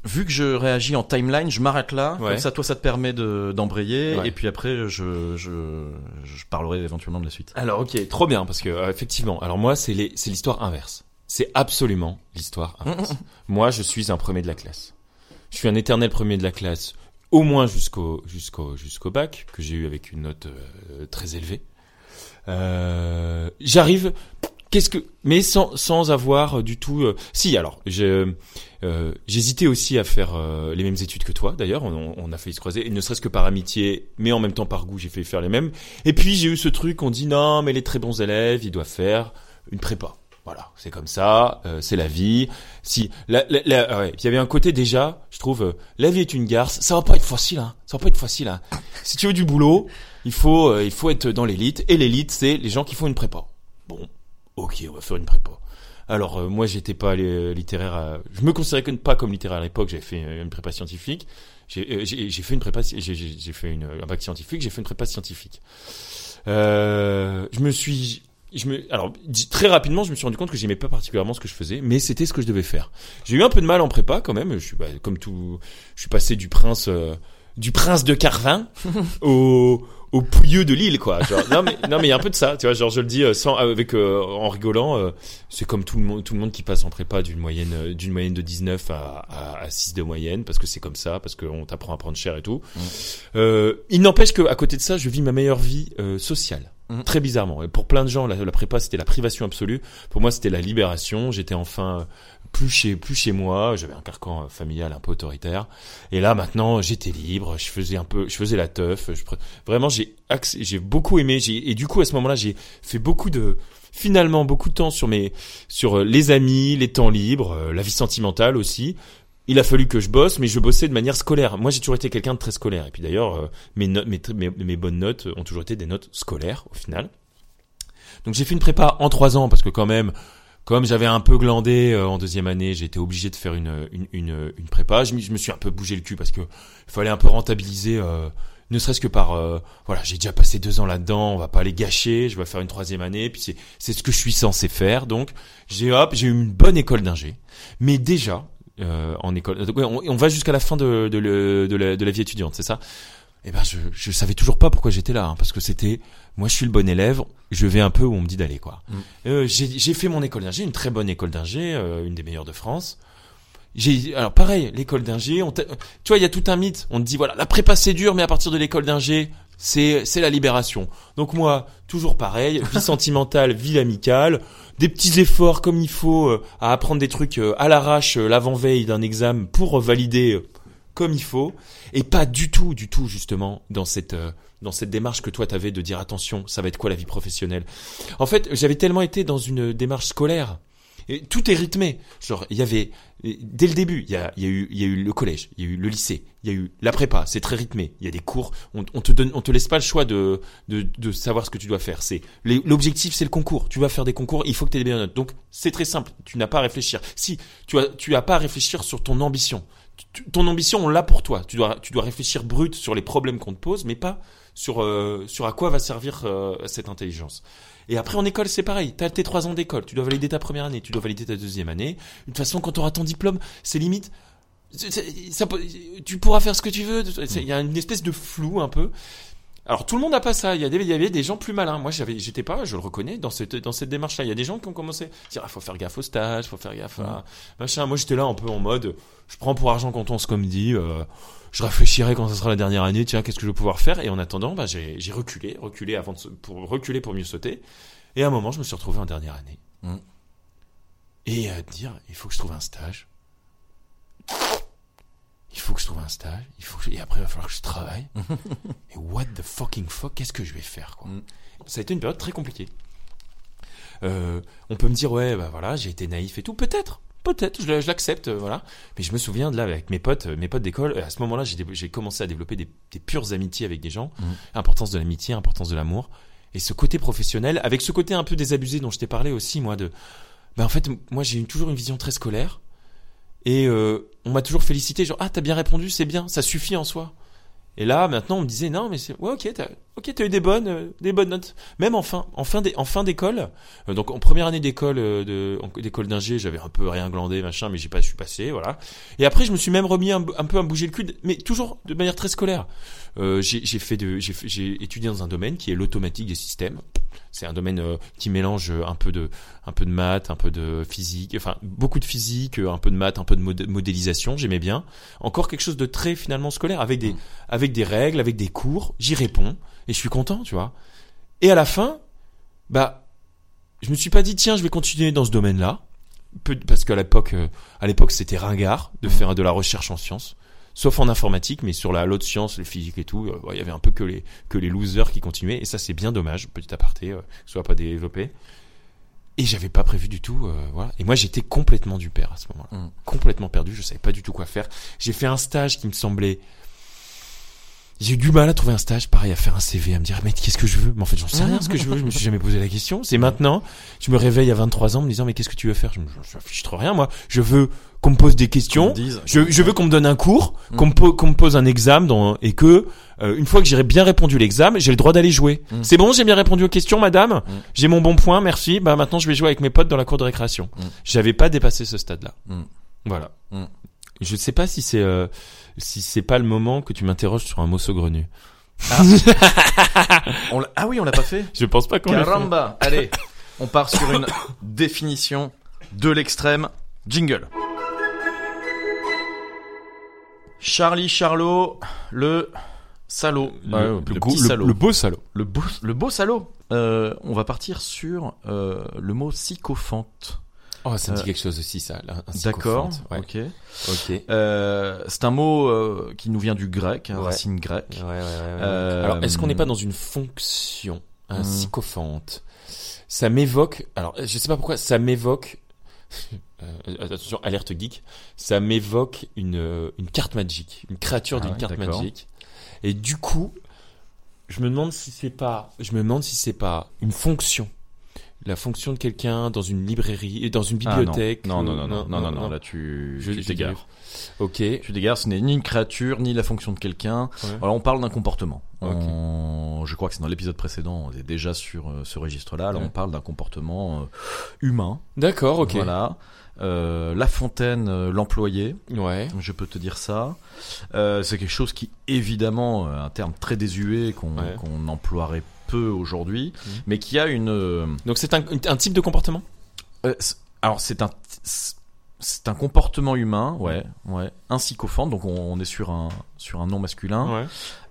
vu que je réagis en timeline, je m'arrête là. Ouais. Comme ça, toi, ça te permet de d'embrayer. Ouais. Et puis après, je, je je parlerai éventuellement de la suite. Alors ok, trop bien parce que euh, effectivement, alors moi c'est l'histoire inverse. C'est absolument l'histoire moi je suis un premier de la classe. Je suis un éternel premier de la classe, au moins jusqu'au jusqu'au jusqu'au bac que j'ai eu avec une note euh, très élevée. Euh, J'arrive, qu'est-ce que, mais sans sans avoir du tout. euh, si alors, j'ai euh, j'hésitais aussi à faire euh, les mêmes études que toi. D'ailleurs, on, on a failli se croiser, et ne serait-ce que par amitié, mais en même temps par goût, j'ai failli faire les mêmes. Et puis j'ai eu ce truc, on dit non, mais les très bons élèves, ils doivent faire une prépa. Voilà, c'est comme ça, euh, c'est la vie. Si, la, la, la- ah ouais, il y avait un côté déjà, je trouve, euh, la vie est une garce. Ça va pas être facile, hein. Ça va pas être facile, hein. Si tu veux du boulot, il faut, euh, il faut être dans l'élite. Et l'élite, c'est les gens qui font une prépa. Bon, ok, on va faire une prépa. Alors euh, moi, j'étais pas euh, littéraire. à- Je me considérais pas comme littéraire à l'époque. J'avais fait euh, une prépa scientifique. J'ai fait une prépa. J'ai fait une, un bac scientifique. J'ai fait une prépa scientifique. Euh, je me suis je me, alors très rapidement, je me suis rendu compte que j'aimais pas particulièrement ce que je faisais, mais c'était ce que je devais faire. J'ai eu un peu de mal en prépa quand même. Je suis bah, comme tout, je suis passé du prince, euh, du prince de Carvin au au pouilleux de Lille quoi. Genre, non mais non mais il y a un peu de ça, tu vois. Genre je le dis euh, sans avec euh, en rigolant. euh, c'est comme tout le monde tout le monde qui passe en prépa d'une moyenne euh, d'une moyenne de 19 à, à, à 6 de moyenne parce que c'est comme ça parce qu'on t'apprend à prendre cher et tout. Euh, il n'empêche que à côté de ça, je vis ma meilleure vie euh, sociale. Mhm. Très bizarrement. Et pour plein de gens, la, la prépa c'était la privation absolue. Pour moi, c'était la libération. J'étais enfin euh, plus chez plus chez moi. J'avais un carcan euh, familial un peu autoritaire. Et là, maintenant, j'étais libre. Je faisais un peu, je faisais la teuf. Je, vraiment, j'ai j'ai beaucoup aimé. J'ai, et du coup, à ce moment-là, j'ai fait beaucoup de finalement beaucoup de temps sur mes sur euh, les amis, les temps libres, euh, la vie sentimentale aussi. Il a fallu que je bosse, mais je bossais de manière scolaire. Moi, j'ai toujours été quelqu'un de très scolaire. Et puis d'ailleurs, mes, mes, mes bonnes notes ont toujours été des notes scolaires au final. Donc j'ai fait une prépa en trois ans parce que quand même, comme j'avais un peu glandé euh, en deuxième année, été obligé de faire une, une, une, une prépa. Je, me suis un peu bougé le cul parce que il fallait un peu rentabiliser, euh, ne serait-ce que par, euh, voilà, j'ai déjà passé deux ans là-dedans, on va pas les gâcher. Je vais faire une troisième année, puis c'est c'est ce que je suis censé faire. Donc j'ai hop, j'ai eu une bonne école d'ingé, mais déjà euh, en école, on, va jusqu'à la fin de, de, la, de la vie étudiante, c'est ça? Eh ben je je savais toujours pas pourquoi j'étais là, hein, parce que c'était moi je suis le bon élève, je vais un peu où on me dit d'aller quoi. Mm. Euh, j'ai fait mon école d'ingé, une très bonne école d'ingé, euh, une des meilleures de France. J'ai alors pareil, l'école d'ingé, tu vois, il y a tout un mythe. On te dit voilà, la prépa c'est dur, mais à partir de l'école d'ingé, c'est c'est la libération. Donc moi, toujours pareil, vie sentimentale, vie amicale, des petits efforts comme il faut euh, à apprendre des trucs euh, à l'arrache euh, l'avant-veille d'un examen pour valider euh, comme il faut et pas du tout du tout justement dans cette euh, dans cette démarche que toi t'avais de dire attention, ça va être quoi la vie professionnelle? En fait, j'avais tellement été dans une démarche scolaire et tout est rythmé. Genre, il y avait dès le début, il y a, eu, le collège, il y a eu le lycée, il y a eu la prépa. C'est très rythmé. Il y a des cours. On, te donne, on te laisse pas le choix de de, de savoir ce que tu dois faire. C'est l'objectif, c'est le concours. Tu vas faire des concours, il faut que tu aies des notes. Donc c'est très simple. Tu n'as pas à réfléchir. Si tu as, tu as pas à réfléchir sur ton ambition. Ton ambition, on l'a pour toi. Tu dois, tu dois réfléchir brut sur les problèmes qu'on te pose, mais pas sur euh, sur à quoi va servir euh, cette intelligence. Et après en école c'est pareil, t'as tes trois ans d'école, tu dois valider ta première année, tu dois valider ta deuxième année. De toute façon quand tu auras ton diplôme, c'est limite, ça tu pourras faire ce que tu veux. Il y a une espèce de flou un peu. Alors tout le monde n'a pas ça. Il y, a des, il y avait des gens plus malins. Moi j'avais, j'étais pas, je le reconnais dans cette dans cette démarche-là. Il y a des gens qui ont commencé à dire ah, faut faire gaffe au stage, faut faire gaffe à machin. Moi j'étais là un peu en mode, je prends pour argent comptant ce qu'on me dit. euh, je réfléchirai quand ce sera la dernière année. Tiens qu'est-ce que je vais pouvoir faire? Et en attendant, bah j'ai j'ai reculé, reculé avant de, pour reculer pour mieux sauter. Et à un moment je me suis retrouvé en dernière année. Mm. Et à dire il faut que je trouve un stage. Il faut que je trouve un stage. Il faut que je- et après il va falloir que je travaille. Et what the fucking fuck, qu'est-ce que je vais faire quoi? Mm. Ça a été une période très compliquée. Euh, on peut me dire ouais bah voilà j'ai été naïf et tout peut-être peut-être je, l'accepte euh, voilà. Mais je me souviens de là avec mes potes euh, mes potes d'école euh, à ce moment-là j'ai commencé à développer des, des pures amitiés avec des gens. Mhm. importance de l'amitié importance de l'amour. Et ce côté professionnel avec ce côté un peu désabusé dont je t'ai parlé aussi moi de bah en fait moi j'ai toujours une vision très scolaire. Et euh, on m'a toujours félicité genre ah t'as bien répondu c'est bien ça suffit en soi et là maintenant on me disait non mais c'est ouais ok ok t'as eu des bonnes euh, des bonnes notes. Même en fin en fin d'é- en fin d'école euh, donc en première année d'école euh, d'école d'ingé j'avais un peu rien glandé machin mais j'ai pas je suis passé voilà. Et après je me suis même remis un, un peu à me bouger le cul mais toujours de manière très scolaire. Euh, j'ai j'ai fait de j'ai j'ai étudié dans un domaine qui est l'automatique des systèmes. C'est un domaine qui mélange un peu de un peu de maths un peu de physique enfin beaucoup de physique un peu de maths un peu de modé- modélisation j'aimais bien. Encore quelque chose de très finalement scolaire avec des avec des règles avec des cours j'y réponds et je suis content tu vois. Et à la fin bah je me suis pas dit tiens je vais continuer dans ce domaine là parce qu'à l'époque euh, à l'époque c'était ringard de faire de la recherche en sciences. Sauf en informatique mais sur la l'autre science les physiques et tout euh, il y avait un peu que les que les losers qui continuaient. Et ça c'est bien dommage petit aparté euh, que ce soit pas développé. Et j'avais pas prévu du tout euh, voilà. Et moi j'étais complètement du père à ce moment-là. Mm. complètement perdu je savais pas du tout quoi faire. J'ai fait un stage qui me semblait J'ai eu du mal à trouver un stage, pareil, à faire un CV, à me dire, mais qu'est-ce que je veux? Mais en fait, j'en sais rien ce que je veux. Je me suis jamais posé la question. C'est maintenant. Je me réveille à 23 ans me disant, mais qu'est-ce que tu veux faire? Je me, je m'affiche trop rien, moi. Je veux qu'on me pose des questions. Dise- Je, je veux qu'on me donne un cours, Mm. qu'on me, po- qu'on me pose un examen dans, et que, euh, une fois que j'ai bien répondu l'examen, j'ai le droit d'aller jouer. Mm. C'est bon, j'ai bien répondu aux questions, madame? Mm. J'ai mon bon point, merci. Bah, maintenant, je vais jouer avec mes potes dans la cour de récréation. J'avais pas dépassé ce stade-là. Voilà. Je sais pas si c'est, euh, si c'est pas le moment que tu m'interroges sur un mot saugrenu. On l'a- ah oui, on l'a pas fait. Je pense pas qu'on l'a fait. Caramba. Allez, on part sur une définition de l'extrême. Jingle. Charlie Charlot, le salaud. Le, Ouais, le le go- petit le- salaud. le beau salaud. Le beau, le beau salaud. Euh, on va partir sur euh, le mot sycophante. Oh, ça me dit Euh, quelque chose aussi, ça. D'accord. Ouais. Ok. Ok. Euh, c'est un mot euh, qui nous vient du grec, hein, Ouais. racine grecque. Ouais. Euh, Alors, est-ce qu'on n'est pas dans une fonction, un Hmm. sycophante Ça m'évoque. Alors, je sais pas pourquoi. Ça m'évoque. attention, alerte geek. Ça m'évoque une une carte magique, une créature Ah d'une carte magique. Et du coup, je me demande si c'est pas. Je me demande si c'est pas une fonction. La fonction de quelqu'un dans une librairie, dans une Ah, non. bibliothèque. non, non, non, non, non, non, non, là tu, Je- tu je dérive. Ok. Tu t'égares, ce n'est ni une créature, ni la fonction de quelqu'un. Ouais. Alors on parle d'un comportement. On- Je crois que c'est dans l'épisode précédent, on est déjà sur euh, ce registre-là. Là, Ouais. on parle d'un comportement euh, humain. D'accord. Ok. Voilà. Euh, la Fontaine, euh, l'employé, Ouais. je peux te dire ça. Euh, c'est quelque chose qui, évidemment, euh, un terme très désuet qu'on Ouais. qu'on emploierait peu aujourd'hui, Mhm. mais qui a une. euh, Donc c'est un, un type de comportement? euh, alors c'est un c'est un comportement humain, ouais, ouais, un sycophante, donc on, on est sur un sur un nom masculin, Ouais.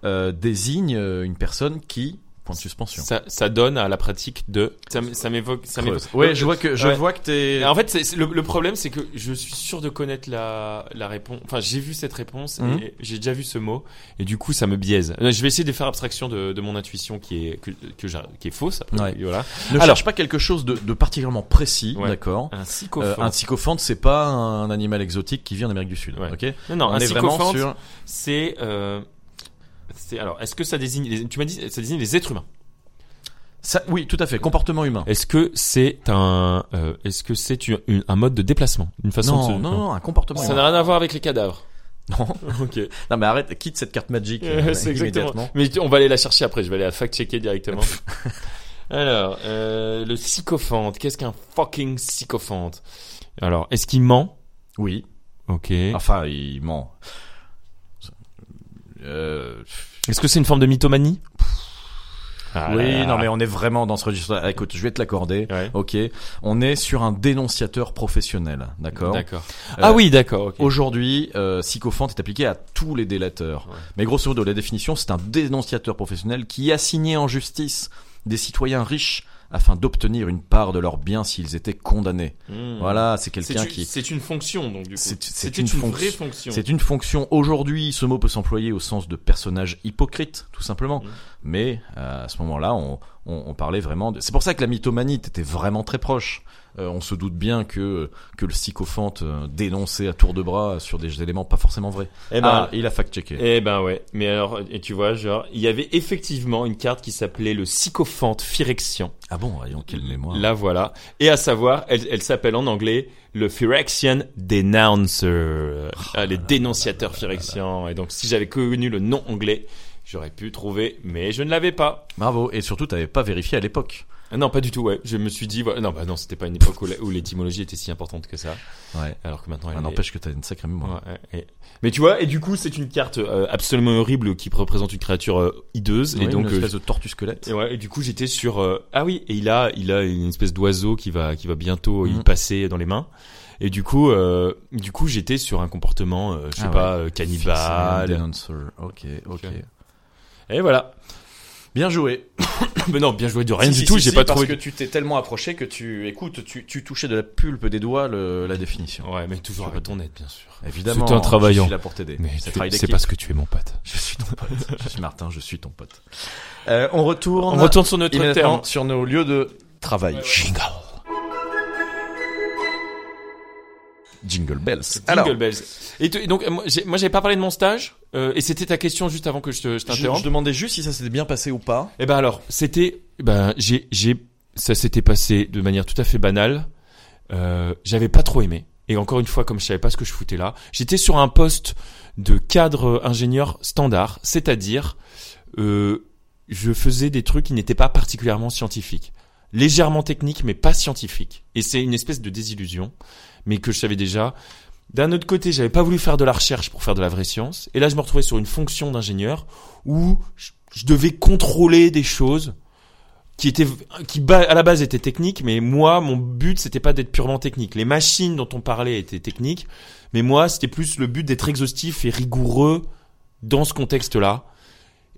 euh, désigne une personne qui point de suspension. Ça, ça donne à la pratique de. Ça, m'évoque. Ça m'évoque. Ouais, je vois que je Ouais. vois que t'es. En fait, c'est, le, le problème, c'est que je suis sûr de connaître la, la réponse. Enfin, j'ai vu cette réponse et j'ai déjà vu ce mot, et du coup, ça me biaise. Euh, Je vais essayer de faire abstraction de, de mon intuition qui est que, que qui est fausse. Après, Ouais. voilà. ne alors- cherche pas quelque chose de, de particulièrement précis, Ouais. d'accord. Un Euh, sycophante. un sycophante, c'est pas un animal exotique qui vit en Amérique du Sud, Ouais. ok non, non, On un est vraiment sycophante, sur. c'est. Euh, c'est alors, est-ce que ça désigne les, Tu m'as dit, ça désigne les êtres humains? Ça, oui, tout à fait. Comportement humain. Est-ce que c'est un, euh, est-ce que c'est une- une- un mode de déplacement, une façon Non, de se... non, non, un comportement Ça n'a rien à voir avec les cadavres. Non, Ok. non, mais arrête, quitte cette carte magique Euh, c'est exactement. immédiatement. Mais on va aller la chercher après. Je vais aller la fact-checker directement. Alors, euh, le sycophante. Qu'est-ce qu'un fucking sycophante? Alors, est-ce qu'il ment? Oui. Ok. Enfin, il ment. Euh, Est-ce que c'est une forme de mythomanie Ah oui, là. non, mais on est vraiment dans ce registre. Ah, Écoute, je vais te l'accorder. Ouais. Ok, on est sur un dénonciateur professionnel, d'accord. D'accord. Euh, ah oui, d'accord. Aujourd'hui, euh, sycophante est appliqué à tous les délateurs. Ouais. Mais grosso modo, la définition, c'est un dénonciateur professionnel qui assignait en justice des citoyens riches afin d'obtenir une part de leurs biens s'ils étaient condamnés. Hmm. Voilà, c'est quelqu'un qui c'est une fonction donc du coup. C'est- une une, fonction. vraie fonction. C'est une fonction. Aujourd'hui, ce mot peut s'employer au sens de personnage hypocrite, tout simplement. Mm. Mais euh, à ce moment-là, on, on, on parlait vraiment de. C'est pour ça que la mythomanie était vraiment très proche. Euh, on se doute bien que que le sycophante euh, dénonçait à tour de bras sur des éléments pas forcément vrais. Eh ben, ah, il a fact-checké. Eh ben ouais, mais alors, et tu vois, genre, il y avait effectivement une carte qui s'appelait le sycophante Phyrexian. Ah bon, voyons quelle mémoire. La voilà. Et à savoir, elle, elle s'appelle en anglais le Phyrexian Denouncer. Ah, les dénonciateurs Phyrexians. Et donc, si j'avais connu le nom anglais, j'aurais pu trouver, mais je ne l'avais pas. Bravo. Et surtout, t'avais pas vérifié à l'époque. Ah Non, pas du tout, ouais. Je me suis dit, voilà. non, bah non, c'était pas une époque où l'étymologie était si importante que ça. Ouais. Alors que maintenant, elle Ça est- n'empêche que t'as une sacrée mémoire. Ouais. Mais tu vois, et du coup, c'est une carte euh, absolument horrible qui représente une créature euh, hideuse. Et donc, une euh, espèce de tortue squelette. Et ouais, et du coup j'étais sur euh, ah oui, et il a il a une espèce d'oiseau qui va qui va bientôt Mhm. y passer dans les mains. Et du coup euh, du coup j'étais sur un comportement euh, je sais Ah pas euh, Fixing cannibale. Ok, ok. Ok. Et voilà. Bien joué. Mais non, bien joué de rien Si, du si, tout, si, j'ai pas parce trouvé. que tu t'es tellement approché que tu écoute, tu, tu touchais de la pulpe des doigts le- la définition. Ouais, mais toujours avec ton aide bien sûr. Évidemment. C'était un travaillant. Je suis là pour t'aider. Mais C'est c'est parce que tu es mon pote. je suis ton pote. je suis Martin, je suis ton pote. Euh, on retourne. On retourne sur notre terme. sur nos lieux de travail. Jingle. Jingle bells. Jingle Alors, bells. Et, donc, moi, j'avais pas parlé de mon stage, euh, et c'était ta question juste avant que je te je je, t'interrompe. je demandais juste si ça s'était bien passé ou pas. Eh ben alors, c'était, eh ben j'ai, j'ai, ça s'était passé de manière tout à fait banale. Euh, j'avais pas trop aimé. Et encore une fois, comme je savais pas ce que je foutais là, j'étais sur un poste de cadre ingénieur standard, c'est-à-dire, euh, je faisais des trucs qui n'étaient pas particulièrement scientifiques, légèrement techniques, mais pas scientifiques. Et c'est une espèce de désillusion, mais que je savais déjà. D'un autre côté, j'avais pas voulu faire de la recherche pour faire de la vraie science. Et là, je me retrouvais sur une fonction d'ingénieur où je, devais contrôler des choses qui étaient, qui à la base étaient techniques, mais moi, mon but, c'était pas d'être purement technique. Les machines dont on parlait étaient techniques, mais moi, c'était plus le but d'être exhaustif et rigoureux dans ce contexte-là.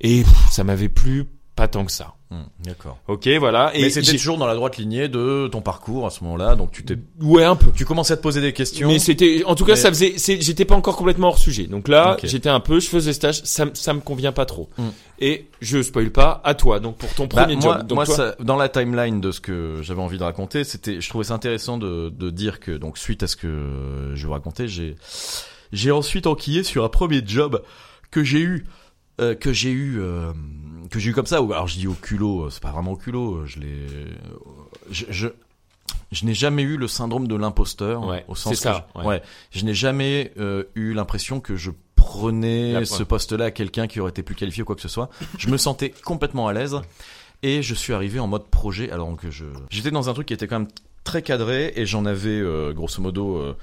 Et ça m'avait plu pas tant que ça. Hmm, D'accord. Ok, voilà. Et Mais c'était toujours dans la droite lignée de ton parcours à ce moment-là, donc tu t'es, ouais, un peu. tu commençais à te poser des questions. Mais c'était, en tout cas, Mais- ça faisait, c'est- j'étais pas encore complètement hors sujet. Donc là, j'étais un peu, je faisais stage, ça, me- ça me convient pas trop. Mm. Et je spoil pas à toi. Donc pour ton Bah, premier moi, job. Donc moi, toi, ça- dans la timeline de ce que j'avais envie de raconter, c'était, je trouvais ça intéressant de, de dire que, donc, suite à ce que je vous racontais, j'ai, j'ai ensuite enquillé sur un premier job que j'ai eu, euh, que j'ai eu, euh, que j'ai eu comme ça. ou Alors, je dis au culot, euh, c'est pas vraiment au culot, je l'ai, je, je, je n'ai jamais eu le syndrome de l'imposteur. Ouais, au sens ça, que je, ouais, je n'ai jamais euh, eu l'impression que je prenais ce poste-là à quelqu'un qui aurait été plus qualifié ou quoi que ce soit. Je me sentais complètement à l'aise. Et je suis arrivé en mode projet, alors que je j'étais dans un truc qui était quand même très cadré et j'en avais euh, grosso modo, euh,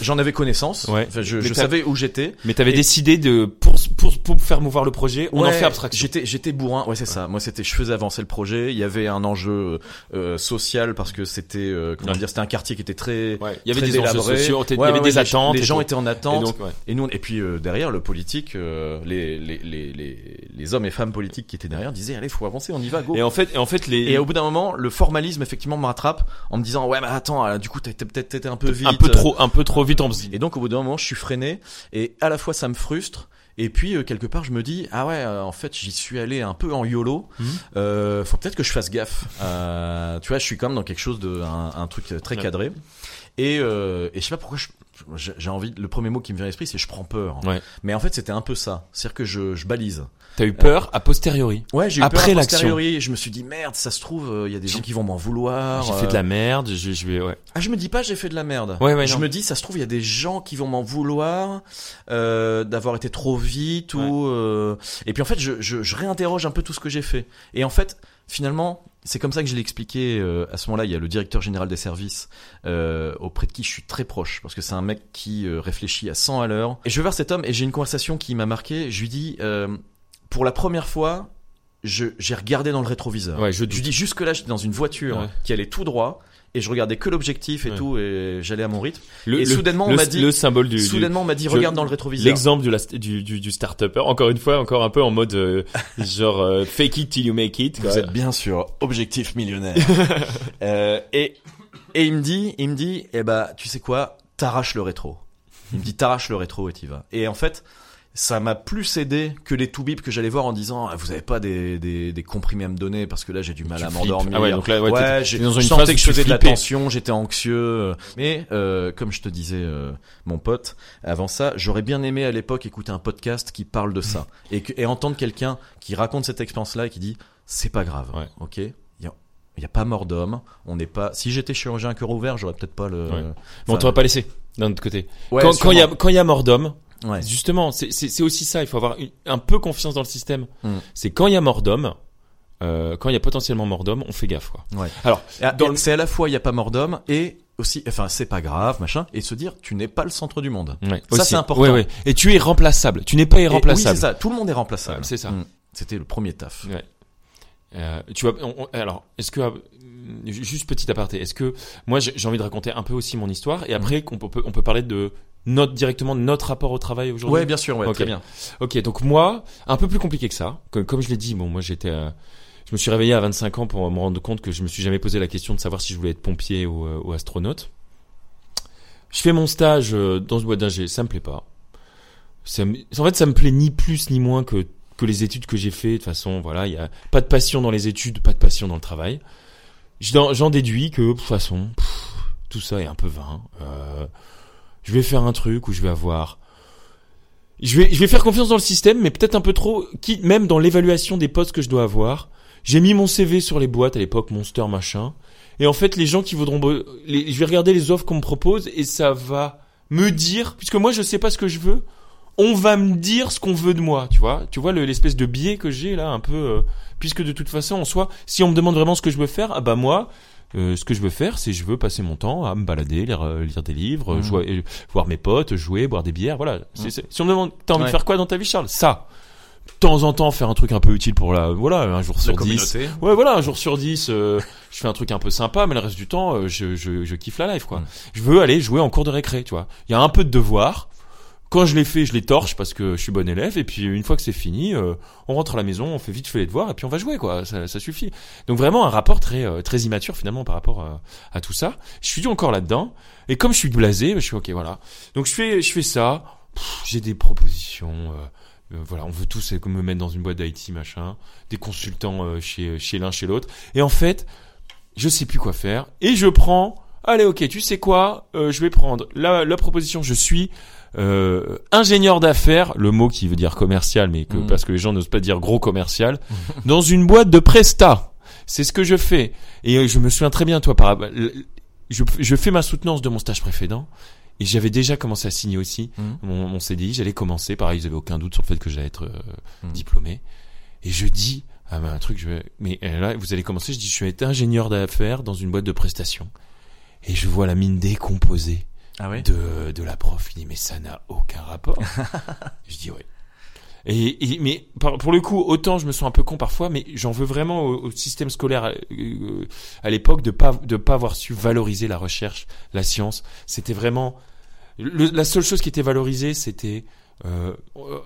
j'en avais connaissance. Ouais. Je, savais où j'étais. mais t'avais Et- décidé de pour pour pour faire mouvoir le projet, on en fait abstraction. J'étais j'étais bourrin, ouais c'est ça. Moi c'était je faisais avancer le projet. Il y avait un enjeu euh, social parce que c'était euh, comment Ouais. dire c'était un quartier qui était très Ouais, il y avait très des enjeux sociaux, il y avait ouais, des attentes. Les gens tout. étaient en Et attente. donc, ouais. Et nous, et puis euh, derrière le politique, euh, les, les, les, les, les hommes et femmes politiques qui étaient derrière disaient allez faut avancer, on y va, go. Et en fait, et en fait les Et au bout d'un moment, le formalisme effectivement me rattrape en me disant ouais mais attends, euh, du coup t'as peut-être été un peu vite. un peu trop un peu trop vite en. Et donc au bout d'un moment, je suis freiné et à la fois ça me frustre. Et puis euh, quelque part je me dis ah ouais euh, en fait j'y suis allé un peu en yolo. Mhm. euh, faut peut-être que je fasse gaffe. Euh, tu vois je suis quand même dans quelque chose de un, un truc très cadré. Et et, et je sais pas pourquoi je- j'ai envie le premier mot qui me vient à l'esprit c'est je prends peur Ouais. mais en fait c'était un peu ça c'est à dire que je, je balise T'as eu peur a posteriori. ouais j'ai eu Après peur a posteriori, je me suis dit merde ça se trouve il y a des gens qui vont m'en vouloir J'ai fait de euh, la merde. Je, je vais ouais. ah, je me dis pas j'ai fait de la merde. Ouais, ouais, je non. me dis ça se trouve il y a des gens qui vont m'en vouloir euh, d'avoir été trop vite ou euh, et puis en fait je, je, je réinterroge un peu tout ce que j'ai fait. Et en fait finalement c'est comme ça que je l'ai expliqué euh, à ce moment-là. Il y a le directeur général des services euh, auprès de qui je suis très proche parce que c'est un mec qui euh, réfléchit à 100 à l'heure. Et je vais voir cet homme et j'ai une conversation qui m'a marqué. Je lui dis pour la première fois j'ai regardé dans le rétroviseur. Ouais, je Je dis jusque là j'étais dans une voiture Ouais. qui allait tout droit et je regardais que l'objectif et Ouais. tout et j'allais à mon rythme. Le, Et le- soudainement, on m'a dit- le symbole du, Soudainement on m'a dit je- regarde dans le rétroviseur. l'exemple du du, du start-upper. Encore une fois, encore un peu en mode euh, genre euh, fake it till you make it. Vous êtes bien sûr objectif millionnaire. euh, et et il me dit il me dit eh ben tu sais quoi t'arraches le rétro. Il me dit t'arraches le rétro et t'y vas. Et en fait ça m'a plus aidé que les tout bip que j'allais voir en disant ah, vous avez pas des, des, des comprimés à me donner parce que là j'ai du mal Tu à m'endormir. Ah ouais, donc là, ouais, j'ai- dans une je sentais que je faisais de la tension, j'étais anxieux. Mais euh, comme je te disais, euh, mon pote, avant ça, j'aurais bien aimé à l'époque écouter un podcast qui parle de ça et, que, et entendre quelqu'un qui raconte cette expérience-là et qui dit c'est pas grave, Ouais. ok? Il y a, pas mort d'homme. On n'est pas. Si j'étais chirurgien à cœur ouvert, j'aurais peut-être pas le. Ouais. Mais on Enfin, t'aurait pas laissé d'un autre côté. ouais, quand il y a quand il y a mort d'homme, Ouais. justement, c'est aussi ça. Il faut avoir une- un peu confiance dans le système. Mm. C'est quand il y a mort d'homme, euh, quand il y a potentiellement mort d'homme, on fait gaffe quoi. Ouais. Alors, le- C'est à la fois il y a pas mort d'homme et aussi, enfin c'est pas grave, machin, et se dire tu n'es pas le centre du monde. ouais, Ça, c'est important. Ouais. Et tu es remplaçable. Tu n'es pas Et- irremplaçable. Oui c'est ça. Tout le monde est remplaçable. C'est ça. Mm. C'était le premier taf. Euh, tu vois, on- on- alors, est-ce que euh, juste petit aparté, est-ce que moi j'ai envie de raconter un peu aussi mon histoire et après qu'on peut on peut parler de notre directement notre rapport au travail aujourd'hui. Ouais, bien sûr, ouais, Ok. très bien. Ok, donc moi, un peu plus compliqué que ça. Comme, comme je l'ai dit, bon, moi j'étais, euh, je me suis réveillé à 25 ans pour me rendre compte que je me suis jamais posé la question de savoir si je voulais être pompier ou, euh, ou astronaute. Je fais mon stage euh, dans ce boîte d'ingé, ça me plaît pas. Ça me- en fait, ça me plaît ni plus ni moins que que les études que j'ai fait. De toute façon, voilà, il y a pas de passion dans les études, pas de passion dans le travail. J'en j'en déduis que de toute façon, pff, tout ça est un peu vain. Euh, je vais faire un truc où je vais avoir je vais je vais faire confiance dans le système mais peut-être un peu trop qui même dans l'évaluation des postes que je dois avoir. J'ai mis mon CV sur les boîtes à l'époque Monster machin et en fait les gens qui voudront je vais regarder les offres qu'on me propose et ça va me dire puisque moi je sais pas ce que je veux, on va me dire ce qu'on veut de moi, tu vois? Tu vois le- l'espèce de biais que j'ai là un peu euh, puisque de toute façon en soi si on me demande vraiment ce que je veux faire, ah bah moi euh, ce que je veux faire, c'est je veux passer mon temps à me balader, lire, euh, lire des livres, jouer, euh, voir mes potes, jouer, boire des bières, voilà. C'est- Si on me demande, t'as envie Ouais. de faire quoi dans ta vie, Charles? Ça. De temps en temps, faire un truc un peu utile pour la, voilà, un jour sur dix. communauté. Ouais, voilà, un jour sur dix, euh, je fais un truc un peu sympa, mais le reste du temps, euh, je, je, je kiffe la life, quoi. Mhm. Je veux aller jouer en cours de récré, tu vois. Il y a un peu de devoirs. Quand je les fais, je les torche parce que je suis bon élève. Et puis une fois que c'est fini, euh, on rentre à la maison, on fait vite fait les devoirs et puis on va jouer, quoi. Ça, ça suffit. Donc vraiment un rapport très euh, très immature finalement par rapport à, à tout ça. Je suis encore là-dedans. Et comme je suis blasé, je suis ok, voilà. Donc je fais je fais ça. J'ai des propositions. euh, euh, voilà, on veut tous euh, me mettre dans une boîte d'IT machin, des consultants euh, chez l'un chez l'autre. Et en fait, je sais plus quoi faire et je prends. Allez, ok, tu sais quoi Euh, Je vais prendre la proposition. Je suis euh, ingénieur d'affaires, le mot qui veut dire commercial, mais que Mhm. parce que les gens n'osent pas dire gros commercial, dans une boîte de presta. C'est ce que je fais. Et euh, je me souviens très bien, toi, par je, je fais ma soutenance de mon stage précédent. Et j'avais déjà commencé à signer aussi Mhm. mon, mon CDI. J'allais commencer. Pareil, ils avaient aucun doute sur le fait que j'allais être euh, diplômé. Et je dis, ah ben, un truc, je vais, mais euh, là, vous allez commencer. Je dis, je vais être ingénieur d'affaires dans une boîte de prestations. Et je vois la mine décomposée Ah oui. de, de la prof. Il dit, mais ça n'a aucun rapport. je dis, ouais. Et, et- mais par- pour le coup, autant je me sens un peu con parfois, mais j'en veux vraiment au, au système scolaire euh, à l'époque de pas de pas avoir su valoriser la recherche, la science. C'était vraiment le- la seule chose qui était valorisée, c'était euh,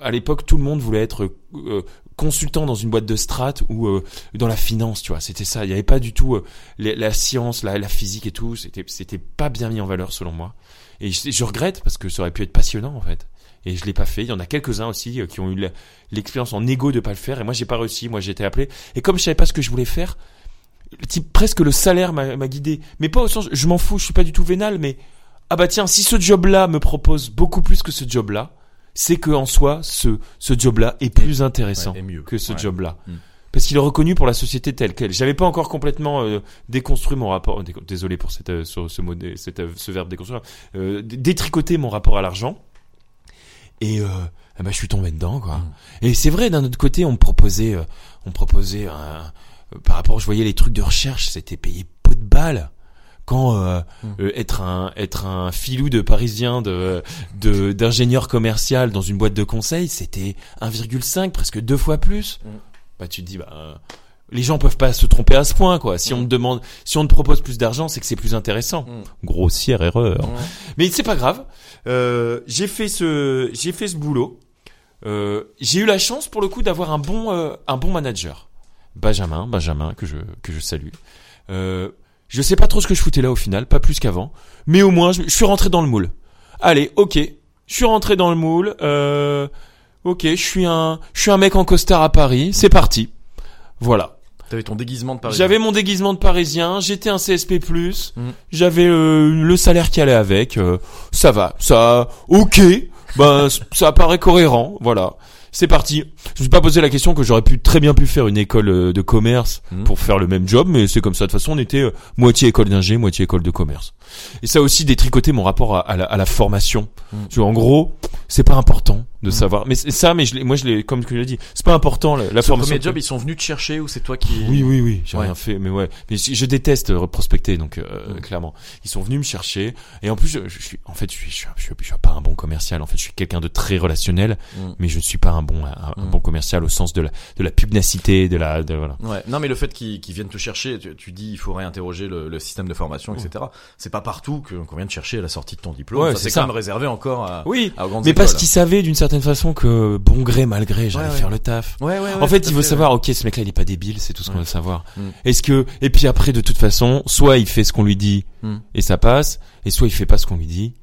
à l'époque tout le monde voulait être euh, consultant dans une boîte de strat ou euh, dans la finance, tu vois. C'était ça. Il n'y avait pas du tout euh, les- la science, la, la physique et tout. C'était c'était pas bien mis en valeur selon moi. Et je, je regrette parce que ça aurait pu être passionnant en fait. Et je l'ai pas fait. Il y en a quelques-uns aussi euh, qui ont eu l'expérience en égo de pas le faire. Et moi, j'ai pas réussi. Moi, j'ai été appelé. Et comme je savais pas ce que je voulais faire, type, presque le salaire m'a guidé. Mais pas au sens, je m'en fous, je suis pas du tout vénal, mais ah bah tiens, si ce job-là me propose beaucoup plus que ce job-là, c'est que en soi, ce ce job-là est plus intéressant Ouais, mieux. que ce Ouais. job-là. Mm. Parce qu'il est reconnu pour la société telle qu'elle. J'avais pas encore complètement euh, déconstruit mon rapport. dé- Désolé pour cette, euh, ce, ce mot, cette, euh, ce verbe déconstruire. Euh, dé- détricoter mon rapport à l'argent. Et eh ben, je suis tombé dedans, quoi. Et c'est vrai, d'un autre côté, on me proposait, on me proposait un, par rapport, je voyais les trucs de recherche, c'était payé pot de balle. Quand euh, Mm. euh, être un être un filou de parisien de de d'ingénieur commercial dans une boîte de conseil, c'était 1,5 presque deux fois plus. Mm. Bah tu te dis bah euh, les gens peuvent pas se tromper à ce point quoi. Si Mm. on te demande si on te propose plus d'argent, c'est que c'est plus intéressant. Mm. Grossière erreur. Ouais. Mais c'est pas grave. Euh, j'ai fait ce, j'ai fait ce boulot. Euh, j'ai eu la chance pour le coup d'avoir un bon, euh, un bon manager, Benjamin, Benjamin que je que je salue. Euh, je sais pas trop ce que je foutais là au final, pas plus qu'avant, mais au moins je, je suis rentré dans le moule. Allez, ok, je suis rentré dans le moule. Euh, ok, je suis un, je suis un mec en costard à Paris. C'est parti. Voilà. T'avais ton déguisement de Paris. J'avais mon déguisement de parisien, j'étais un CSP+, Mm. j'avais euh, le salaire qui allait avec, euh, ça va, ça, ok, ben ça paraît cohérent, voilà. C'est parti. Je me suis pas posé la question que j'aurais pu très bien pu faire une école euh, de commerce Mm. pour faire le même job, mais c'est comme ça. De toute façon, on était moitié école d'ingé, moitié école de commerce. Et ça a aussi détricoté mon rapport à, à la, à la formation. Mm. Tu vois, en gros, c'est pas important de Mm. savoir. Mais ça, mais je moi je l'ai, comme je l'ai dit, c'est pas important la, la Ce formation. premier job, ils sont venus te chercher ou c'est toi qui. Oui, oui, oui, j'ai Ouais. rien fait, mais ouais. Mais je je déteste euh, prospecter, donc euh, Mm. clairement, ils sont venus me chercher. Et en plus, je, je suis, en fait, je suis, je suis, je suis, je suis pas un bon commercial. En fait, je suis quelqu'un de très relationnel, mais je ne suis pas un bon, un, un bon commercial au sens de la, de la pugnacité, de la, de voilà. Ouais. Non, mais le fait qu'ils viennent te chercher, tu, tu dis il faut réinterroger le, le système de formation, etc. C'est pas partout que qu'on vient te chercher à la sortie de ton diplôme. Ouais, ça c'est c'est ça. quand même réservé encore à, Oui, à grandes mais parce qu'ils savaient d'une certaine façon que bon gré mal gré, j'allais Ouais, ouais. faire le taf. En fait, il veut fait, savoir, ok, ce mec-là, il est pas débile, c'est tout ce qu'on veut savoir. Mm. Est-ce que, et puis après, de toute façon, soit il fait ce qu'on lui dit Mm. et ça passe, et soit il fait pas ce qu'on lui dit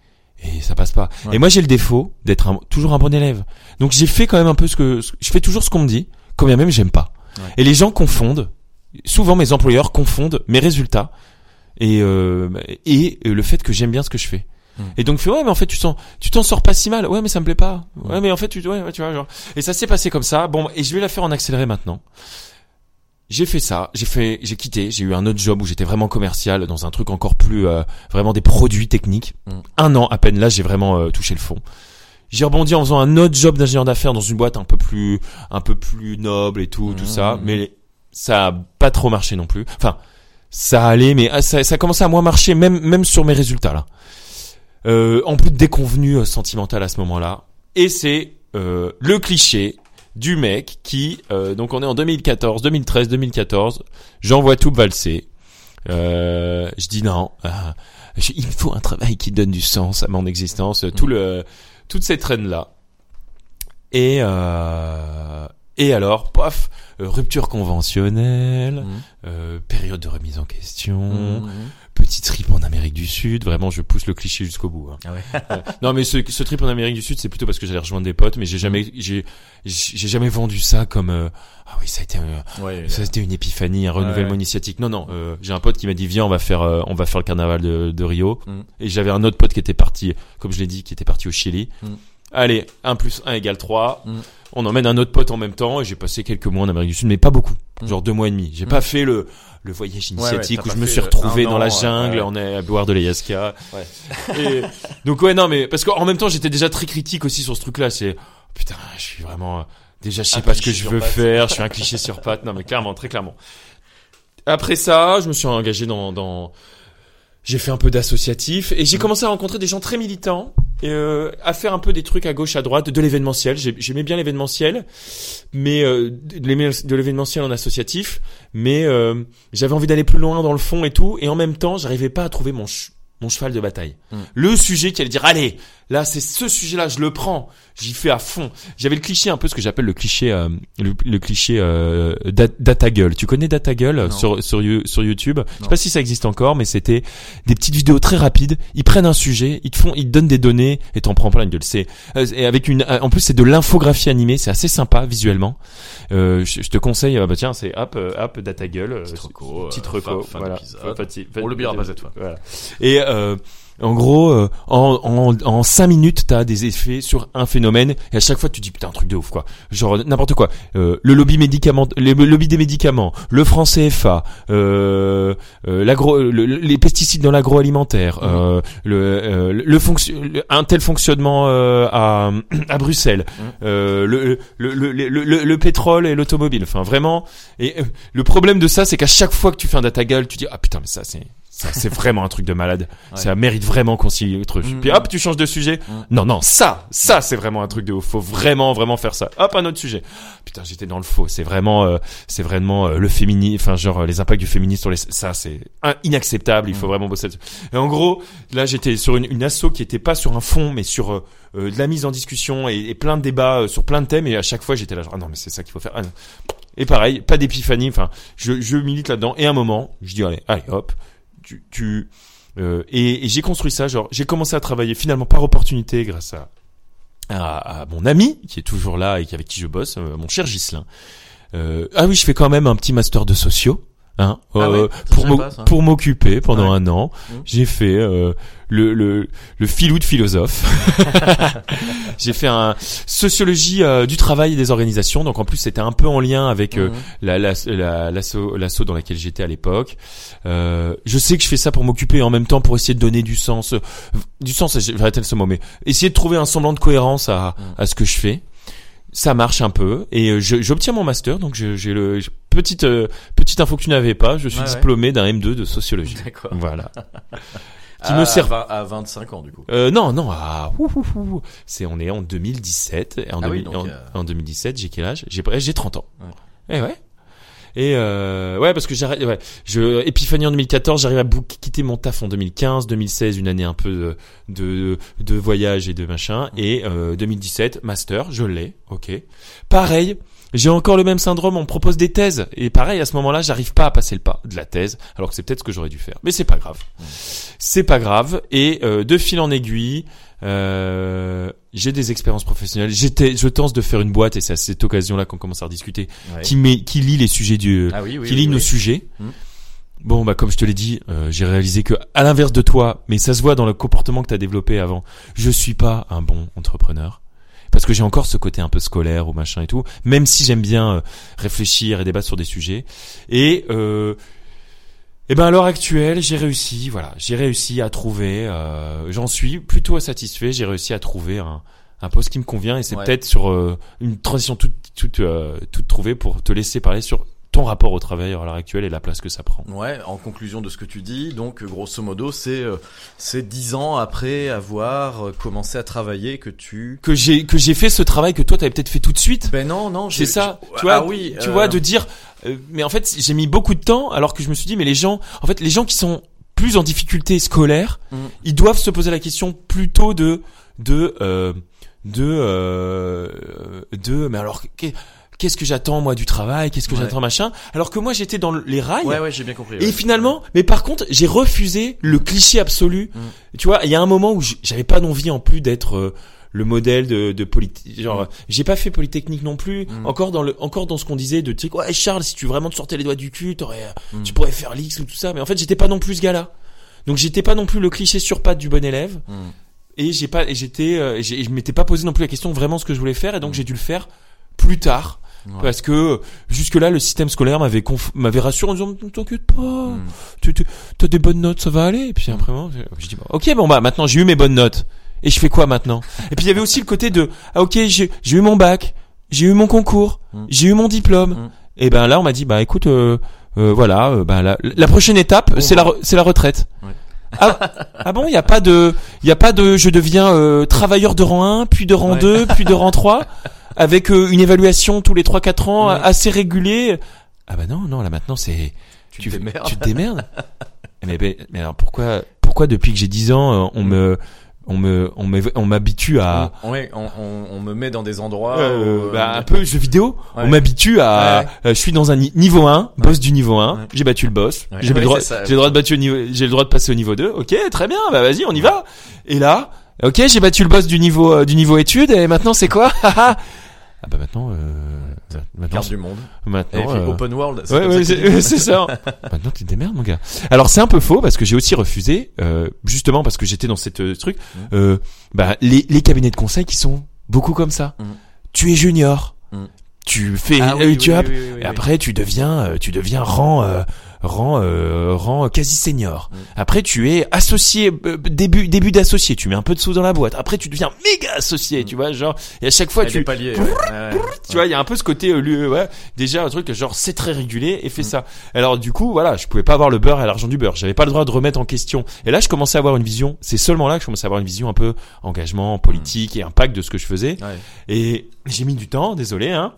et ça passe pas. Et moi, j'ai le défaut d'être toujours un bon élève. Donc j'ai fait quand même un peu ce que, je fais toujours ce qu'on me dit, quand bien même j'aime pas. Et les gens confondent, souvent mes employeurs confondent mes résultats et euh, et le fait que j'aime bien ce que je fais. Mm. Et donc, fait, ouais, mais en fait, tu t'en, tu t'en sors pas si mal. Ouais, mais ça me plaît pas. Ouais, mais en fait, tu, ouais, ouais, tu vois, genre. Et ça s'est passé comme ça. Bon, et je vais la faire en accéléré maintenant. J'ai fait ça, j'ai fait, j'ai quitté, j'ai eu un autre job où j'étais vraiment commercial dans un truc encore plus, euh, vraiment des produits techniques. Mm. Un an à peine, là, j'ai vraiment euh, touché le fond. J'ai rebondi en faisant un autre job d'ingénieur d'affaires dans une boîte un peu plus, un peu plus noble et tout, tout Mhm. ça. Mais ça a pas trop marché non plus. Enfin, ça allait, mais ah, ça, ça a commencé à moins marcher, même, même sur mes résultats là. Euh, en plus de déconvenu euh, sentimental à ce moment-là. Et c'est euh, le cliché du mec qui, euh, donc on est en 2014, 2013, 2014, j'envoie tout valser. Euh, je dis non, euh, je- il me faut un travail qui donne du sens à mon existence, tout le, toute cette traîne là. Et euh, et alors, paf, euh, rupture conventionnelle, Mhm. euh, période de remise en question, Mhm. petit trip en Amérique du Sud. Vraiment, je pousse le cliché jusqu'au bout. hein. Ah ouais. Euh, non, mais ce, ce trip en Amérique du Sud, c'est plutôt parce que j'allais rejoindre des potes, mais j'ai jamais, j'ai, j'ai jamais vendu ça comme euh, ah oui, ça a été, Ouais, ça a été une épiphanie, un renouvellement ouais. initiatique. Non, non, j'ai un pote qui m'a dit viens, on va faire, on va faire le carnaval de, de Rio. Mm. Et j'avais un autre pote qui était parti, comme je l'ai dit, qui était parti au Chili. Allez, 1 plus 1 égale 3. Mm. On emmène un autre pote en même temps et j'ai passé quelques mois en Amérique du Sud, mais pas beaucoup. Mm. Genre deux mois et demi. J'ai Mm. pas fait le, le voyage ouais, initiatique où je me suis retrouvé dans la jungle, on est à boire de l'ayahuasca. Ouais. Et donc ouais, non, mais parce qu'en même temps, j'étais déjà très critique aussi sur ce truc-là. C'est oh, putain, je suis vraiment déjà, je sais Un pas ce que je veux faire. Je suis un cliché sur pattes. Non, mais clairement, très clairement. Après ça, je me suis engagé dans, dans... j'ai fait un peu d'associatif et j'ai commencé à rencontrer des gens très militants et euh, à faire un peu des trucs à gauche, à droite, de l'événementiel. J'ai- J'aimais bien l'événementiel, mais euh, de l'événementiel en associatif, mais euh, j'avais envie d'aller plus loin dans le fond et tout, et en même temps, j'arrivais pas à trouver mon ch- mon cheval de bataille. Mm. Le sujet qui allait dire allez, là c'est ce sujet-là, je le prends, j'y fais à fond. J'avais le cliché un peu ce que j'appelle le cliché euh, le, le cliché euh, da- data gueule. Tu connais data gueule sur sur sur YouTube? Je sais pas si ça existe encore, mais c'était des petites vidéos très rapides. Ils prennent un sujet, ils te font, ils te donnent des données et t'en prends plein la gueule. C'est euh, et avec une, euh, en plus c'est de l'infographie animée, c'est assez sympa visuellement. Euh, je, je te conseille, euh, bah tiens, c'est hop, hop, data gueule, Petite reco, petite reco, fin- fin voilà. On l'oubliera pas cette fois. Voilà. Et euh, en gros, euh, en, en, en 5 minutes, t'as des effets sur un phénomène et à chaque fois tu dis putain un truc de ouf quoi. Genre n'importe quoi. Euh, le lobby médicament, le lobby des médicaments, le franc CFA, euh, euh, l'agro, le- le- les pesticides dans l'agroalimentaire, Mhm. euh, le, euh, le fonction, le- un tel fonctionnement euh, à, à Bruxelles, euh, le, le, le, le, le, le pétrole et l'automobile. Enfin vraiment. Et euh, le problème de ça, c'est qu'à chaque fois que tu fais un data gueule, tu dis ah putain mais ça c'est c'est vraiment un truc de malade. Ouais. Ça mérite vraiment qu'on s'y retrouve. Mhm. Puis hop, tu changes de sujet. Mhm. Non non, ça, ça c'est vraiment un truc de ouf. Faut vraiment vraiment faire ça. Hop, un autre sujet. Putain, j'étais dans le faux. C'est vraiment euh, c'est vraiment euh, le féminisme, enfin genre euh, les impacts du féminisme sur les ça c'est inacceptable, il faut Mhm. vraiment bosser là-dessus. Et en gros, là j'étais sur une, une asso qui était pas sur un fond mais sur euh, de la mise en discussion et, et plein de débats sur plein de thèmes et à chaque fois j'étais là genre ah non mais c'est ça qu'il faut faire. Ah. Et pareil, pas d'épiphanie, enfin je, je milite là-dedans et à un moment, je dis allez, allez hop, euh, et, j'ai construit ça, genre j'ai commencé à travailler finalement par opportunité grâce à, à, mon ami qui est toujours là et avec qui je bosse, euh, mon cher Gislin. Euh, ah oui, je fais quand même un petit master de sociaux. Hein, Ah euh, pour m'occuper pendant Ouais. un an, Mhm. j'ai fait euh, le, le le filou de philosophe. j'ai fait un sociologie euh, du travail et des organisations. Donc en plus c'était un peu en lien avec euh, Mhm. la la la l'asso l'asso dans laquelle j'étais à l'époque. Euh, je sais que je fais ça pour m'occuper en même temps pour essayer de donner du sens, euh, du sens. Je vais arrêter ce mot, mais essayer de trouver un semblant de cohérence à Mhm. à ce que je fais. Ça marche un peu et j'obtiens mon master. Donc j'ai le petite euh, petite info que tu n'avais pas. Je suis ouais. diplômé d'un M2 de sociologie. D'accord. Voilà. Qui À me sert- 20 à 25 ans, du coup. Euh, non, non, ah, c'est on est en 2017. Et en, Ah oui, 2000 donc, en, euh, en 2017, j'ai quel âge? J'ai j'ai 30 ans. Ouais. Et ouais. Et euh, ouais, parce que j'arrête. Ouais, je Épiphanie en 2014, j'arrive à quitter mon taf en 2015, 2016, une année un peu de de, de voyage et de machin, et euh, 2017 master, je l'ai. Ok. Pareil. J'ai encore le même syndrome, on me propose des thèses. Et pareil, à ce moment-là, j'arrive pas à passer le pas de la thèse, alors que c'est peut-être ce que j'aurais dû faire. Mais c'est pas grave. C'est pas grave. Et euh, de fil en aiguille, euh, j'ai des expériences professionnelles. J'étais, je tente de faire une boîte, et c'est à cette occasion-là qu'on commence à rediscuter, Ouais. qui met, qui lit les sujets du, Ah oui, oui. qui oui, lit nos sujets. Mm. Bon, bah comme je te l'ai dit, euh, j'ai réalisé que à l'inverse de toi, mais ça se voit dans le comportement que tu as développé avant, je suis pas un bon entrepreneur. Parce que j'ai encore ce côté un peu scolaire ou machin et tout, même si j'aime bien euh, réfléchir et débattre sur des sujets. Et euh, et ben à l'heure actuelle, j'ai réussi, voilà, j'ai réussi à trouver, euh, j'en suis plutôt satisfait, j'ai réussi à trouver un, un poste qui me convient et c'est Ouais. peut-être sur euh, une transition toute toute euh, toute trouvée pour te laisser parler sur ton rapport au travail à l'heure actuelle et la place que ça prend. Ouais, en conclusion de ce que tu dis, donc euh, grosso modo, c'est euh, c'est dix ans après avoir euh, commencé à travailler que tu. Que j'ai que j'ai fait ce travail que toi t'avais peut-être fait tout de suite. Ben non, non, C'est ça, tu vois, ah oui, tu euh, vois, de dire, euh, mais en fait, j'ai mis beaucoup de temps, alors que je me suis dit, mais les gens, en fait, les gens qui sont plus en difficulté scolaire, Mm. ils doivent se poser la question plutôt de, de, euh, de, euh, de, mais alors, qu'est-ce que j'attends moi du travail, qu'est-ce que Ouais. j'attends machin, alors que moi j'étais dans les rails. Ouais, ouais, j'ai bien compris. Et finalement, mais par contre, j'ai refusé le cliché absolu. Mm. Tu vois, il y a un moment où j'avais pas envie en plus d'être euh, le modèle de, de politique. Genre, j'ai pas fait polytechnique non plus. Mm. Encore dans le, encore dans ce qu'on disait de, tu sais ouais, Charles, si tu vraiment te sortais les doigts du cul, euh, Mm. tu pourrais faire l'X ou tout ça. Mais en fait, j'étais pas non plus ce gars-là. Donc j'étais pas non plus le cliché sur patte du bon élève. Mm. Et j'ai pas, j'étais, euh, je m'étais pas posé non plus la question vraiment ce que je voulais faire. Et donc Mm. j'ai dû le faire plus tard. Ouais. Parce que jusque là le système scolaire m'avait conf- m'avait rassuré en disant t'inquiète pas Mm. tu tu- t'as des bonnes notes ça va aller et puis après moi j'ai- je dis ok bon bah maintenant j'ai eu mes bonnes notes et je fais quoi maintenant? Et puis il y avait aussi le côté de ah ok j'ai j'ai eu mon bac j'ai eu mon concours Mm. j'ai eu mon diplôme Mm. et ben là on m'a dit bah écoute euh, euh, voilà euh, bah, la, la prochaine étape c'est la c'est la retraite Ouais. ah, ah bon il y a pas de il y a pas de je deviens euh, travailleur de rang 1 puis de rang Ouais. 2 puis de rang 3 avec euh, une évaluation tous les 3 4 ans Ouais. assez régulier ah bah non non là maintenant c'est Tu te démerdes. tu te démerdes. mais, mais, mais alors pourquoi, pourquoi depuis que j'ai 10 ans, euh, on me, on me, on m'habitue à, On, ouais, on, on, on me met dans des endroits. euh, où, euh, bah, un peu jeux vidéo. Ouais. On m'habitue à, Ouais. euh, je suis dans un ni- niveau 1, boss du niveau 1. Ouais. J'ai battu le boss. J'ai le droit, j'ai le droit de battre au niveau, j'ai le droit de passer au niveau 2. Ok, très bien. Bah, vas-y, on y va. Et là, ok, j'ai battu le boss du niveau, euh, du niveau études. Et maintenant, c'est quoi? ah bah maintenant, euh, maintenant, Carte du monde. Et maintenant, puis euh, open world. c'est Ouais, ouais, c'est ça. Maintenant, tu te démerdes, mon gars. Alors, c'est un peu faux parce que j'ai aussi refusé, euh, justement parce que j'étais dans cette euh, truc, Mhm. euh, bah, les, les cabinets de conseil qui sont beaucoup comme ça. Mhm. Tu es junior, Mhm. tu fais, Ah euh, oui, tu oui, as, oui, oui, oui, et oui. après tu deviens, euh, tu deviens rang, euh, rang, euh, rang quasi senior. Mhm. Après, tu es associé, euh, début, début d'associé. Tu mets un peu de sous dans la boîte. Après, tu deviens méga associé. Tu vois, genre, et à chaque fois, Ouais, tu. Ouais, ouais. tu vois, il y a un peu ce côté, euh, lui, ouais, déjà un truc genre c'est très régulé et fait Mm. ça. Alors du coup, voilà, je pouvais pas avoir le beurre et l'argent du beurre. J'avais pas le droit de remettre en question. Et là, je commençais à avoir une vision. C'est seulement là que je commençais à avoir une vision un peu engagement politique et impact de ce que je faisais. Ouais. Et j'ai mis du temps, désolé, hein.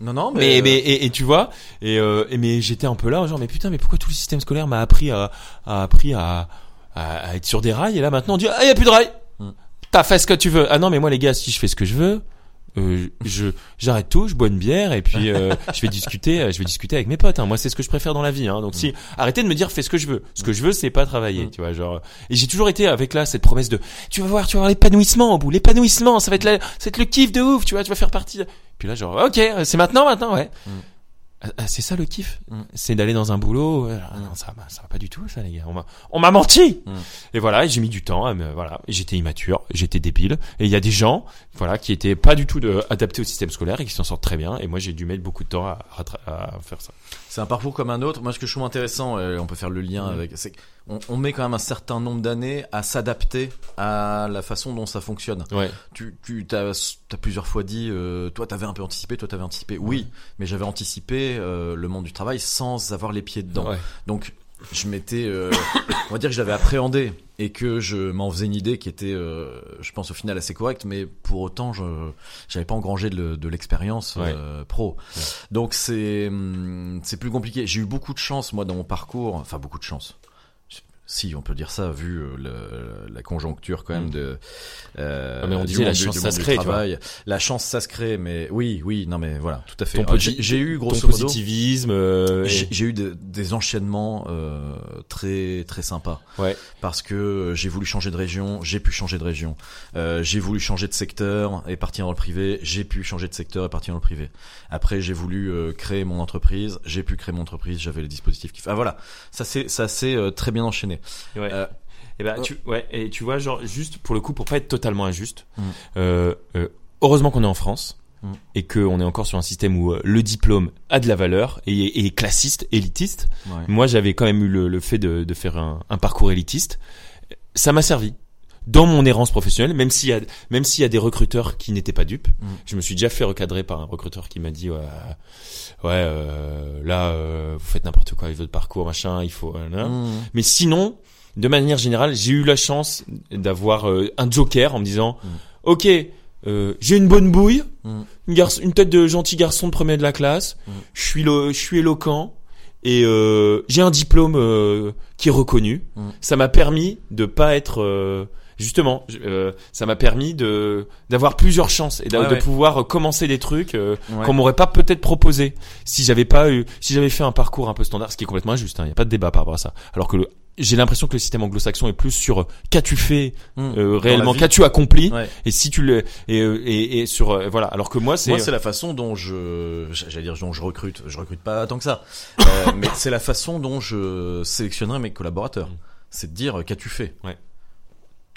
Non, non, Mais mais. mais et, et tu vois, et, euh, et mais j'étais un peu là, genre mais putain, mais pourquoi tout le système scolaire m'a appris à, a appris à, à, à être sur des rails? Et là maintenant on dit ah y a plus de rails. Mm. T'as fait ce que tu veux. Ah non mais moi les gars, si je fais ce que je veux, euh, je j'arrête tout, je bois une bière et puis euh, je vais discuter, euh, je vais discuter avec mes potes. Hein. Moi c'est ce que je préfère dans la vie. Hein. Donc si arrêtez de me dire fais ce que je veux. Ce que je veux c'est pas travailler, Mm. tu vois genre. Et j'ai toujours été avec là cette promesse de tu vas voir, tu vas voir l'épanouissement au bout, l'épanouissement, ça va être la, ça va être le kiff de ouf, tu vois, tu vas faire partie. de- Puis là genre ok, c'est maintenant maintenant ouais. Mm. Ah, ah, c'est ça le kiff, Mm. c'est d'aller dans un boulot. euh, ah, non, ça, va- ça va pas du tout, ça les gars. On m'a, on m'a menti. Mm. Et voilà, j'ai mis du temps. à me- voilà, j'étais immature, j'étais débile. Et il y a des gens, voilà, qui étaient pas du tout de, adaptés au système scolaire et qui s'en sortent très bien. Et moi, j'ai dû mettre beaucoup de temps à, rattra- à faire ça. C'est un parcours comme un autre. Moi, ce que je trouve intéressant, et on peut faire le lien Mm. avec, c'est on met quand même un certain nombre d'années à s'adapter à la façon dont ça fonctionne. Ouais. Tu, t'as plusieurs fois dit, euh, toi, t'avais un peu anticipé, toi, t'avais anticipé. Oui, mais j'avais anticipé euh, le monde du travail sans avoir les pieds dedans. Ouais. Donc, je m'étais, euh, on va dire que je l'avais appréhendé et que je m'en faisais une idée qui était, euh, je pense au final assez correcte, mais pour autant, je j'avais pas engrangé de, le- de l'expérience euh, pro. Donc c'est hum, c'est plus compliqué. J'ai eu beaucoup de chance moi dans mon parcours, enfin beaucoup de chance. Si on peut dire ça vu euh, le- la conjoncture quand même Mm. de euh, Ah, mais on disait la chance, ça se crée, la chance ça se crée mais oui oui non mais voilà tout à fait. Posi- j'ai eu Ton grosso modo positivisme. euh, et- j'ai eu des, des enchaînements euh, très très sympas. Ouais. parce que j'ai voulu changer de région j'ai pu changer de région. Euh, j'ai voulu changer de secteur et partir dans le privé j'ai pu changer de secteur et partir dans le privé. Après j'ai voulu euh, créer mon entreprise j'ai pu créer mon entreprise j'avais les dispositifs qui ah voilà. Ça c'est ça s'est euh, très bien enchaîné Ouais. Euh, Et ben, tu, ouais, et tu vois, genre, juste pour le coup, pour pas être totalement injuste, Mm. euh, euh, heureusement qu'on est en France Mm. et qu'on est encore sur un système où euh, le diplôme a de la valeur et est classiste, élitiste. ouais. Moi, j'avais quand même eu le, le fait de, de faire un, un parcours élitiste. Ça m'a servi. Dans mon errance professionnelle, même s'il y a, même s'il y a des recruteurs qui n'étaient pas dupes, Mm. je me suis déjà fait recadrer par un recruteur qui m'a dit, ouais, ouais, euh, là, euh, vous faites n'importe quoi avec votre parcours, machin, il faut, euh. Mmh. Mais sinon, de manière générale, j'ai eu la chance d'avoir euh, un joker en me disant, Mm. ok, euh, j'ai une bonne bouille, Mm. une, tête de gentil garçon de premier de la classe, Mm. je suis je suis éloquent et euh, j'ai un diplôme euh, qui est reconnu. Mm. Ça m'a permis de pas être euh, justement, euh, ça m'a permis de d'avoir plusieurs chances et Ouais, de pouvoir euh, commencer des trucs euh, Ouais. qu'on m'aurait pas peut-être proposé si j'avais pas eu, si j'avais fait un parcours un peu standard, ce qui est complètement injuste. Il y a pas de débat par rapport à ça. Alors que le- j'ai l'impression que le système anglo-saxon est plus sur euh, qu'as-tu fait Mmh. euh, réellement, qu'as-tu accompli Ouais. et si tu le et euh, et, et sur euh, voilà. Alors que moi c'est Moi, c'est la façon dont je, j'allais dire dont je recrute. Je recrute pas tant que ça, Euh, mais c'est la façon dont je sélectionnerai mes collaborateurs. Mm. C'est de dire qu'as-tu fait? Ouais.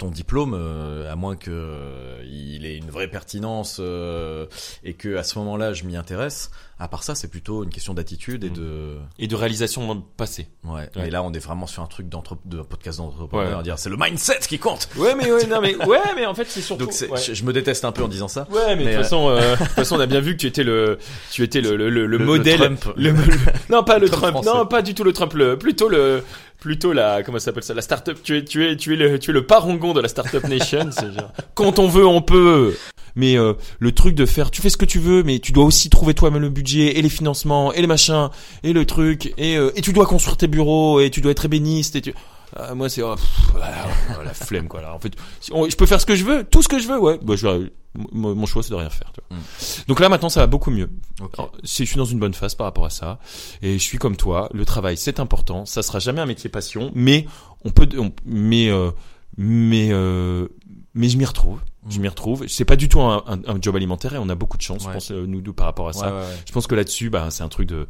Ton diplôme, euh, à moins que euh, il ait une vraie pertinence euh, et que à ce moment-là je m'y intéresse. À part ça, c'est plutôt une question d'attitude et Mm. de. et de réalisation passée. Ouais. Ouais. Mais là, on est vraiment sur un truc d'entre, de podcast d'entrepreneur. Ouais. Dire c'est le mindset qui compte. Ouais mais ouais non mais ouais mais en fait c'est surtout Donc ouais. je, je me déteste un peu en disant ça. Ouais, mais, Mais, de toute façon, euh, de toute façon, on a bien vu que tu étais le, tu étais le, le, le, le Le- le modèle, Trump. le- le- non pas le Trump non pas du tout le Trump, le, plutôt le, plutôt la, comment ça s'appelle ça, la startup. Tu es, tu es, tu es le, tu es le parangon de la startup nation. c'est genre, quand on veut, on peut. Mais euh, le truc de faire, tu fais ce que tu veux, mais tu dois aussi trouver toi-même le budget et les financements et les machins et le truc et euh, et tu dois construire tes bureaux et tu dois être ébéniste et tu. Ah, moi c'est oh, pff, voilà, oh, la flemme quoi là. En fait, si on- je peux faire ce que je veux, tout ce que je veux, ouais. Bah, je vais- mon mon choix c'est de rien faire. Tu vois. Mm. Donc là maintenant ça va beaucoup mieux. Alors, je suis dans une bonne phase par rapport à ça et je suis comme toi. Le travail c'est important. Ça sera jamais un métier passion, mais on peut, on- mais euh, mais euh, mais je m'y retrouve. Je Mm. m'y retrouve. C'est pas du tout un, un, un job alimentaire et on a beaucoup de chance, je pense, euh, nous deux par rapport à ça. Ouais, ouais, ouais. Je pense que là-dessus, bah, c'est un truc de,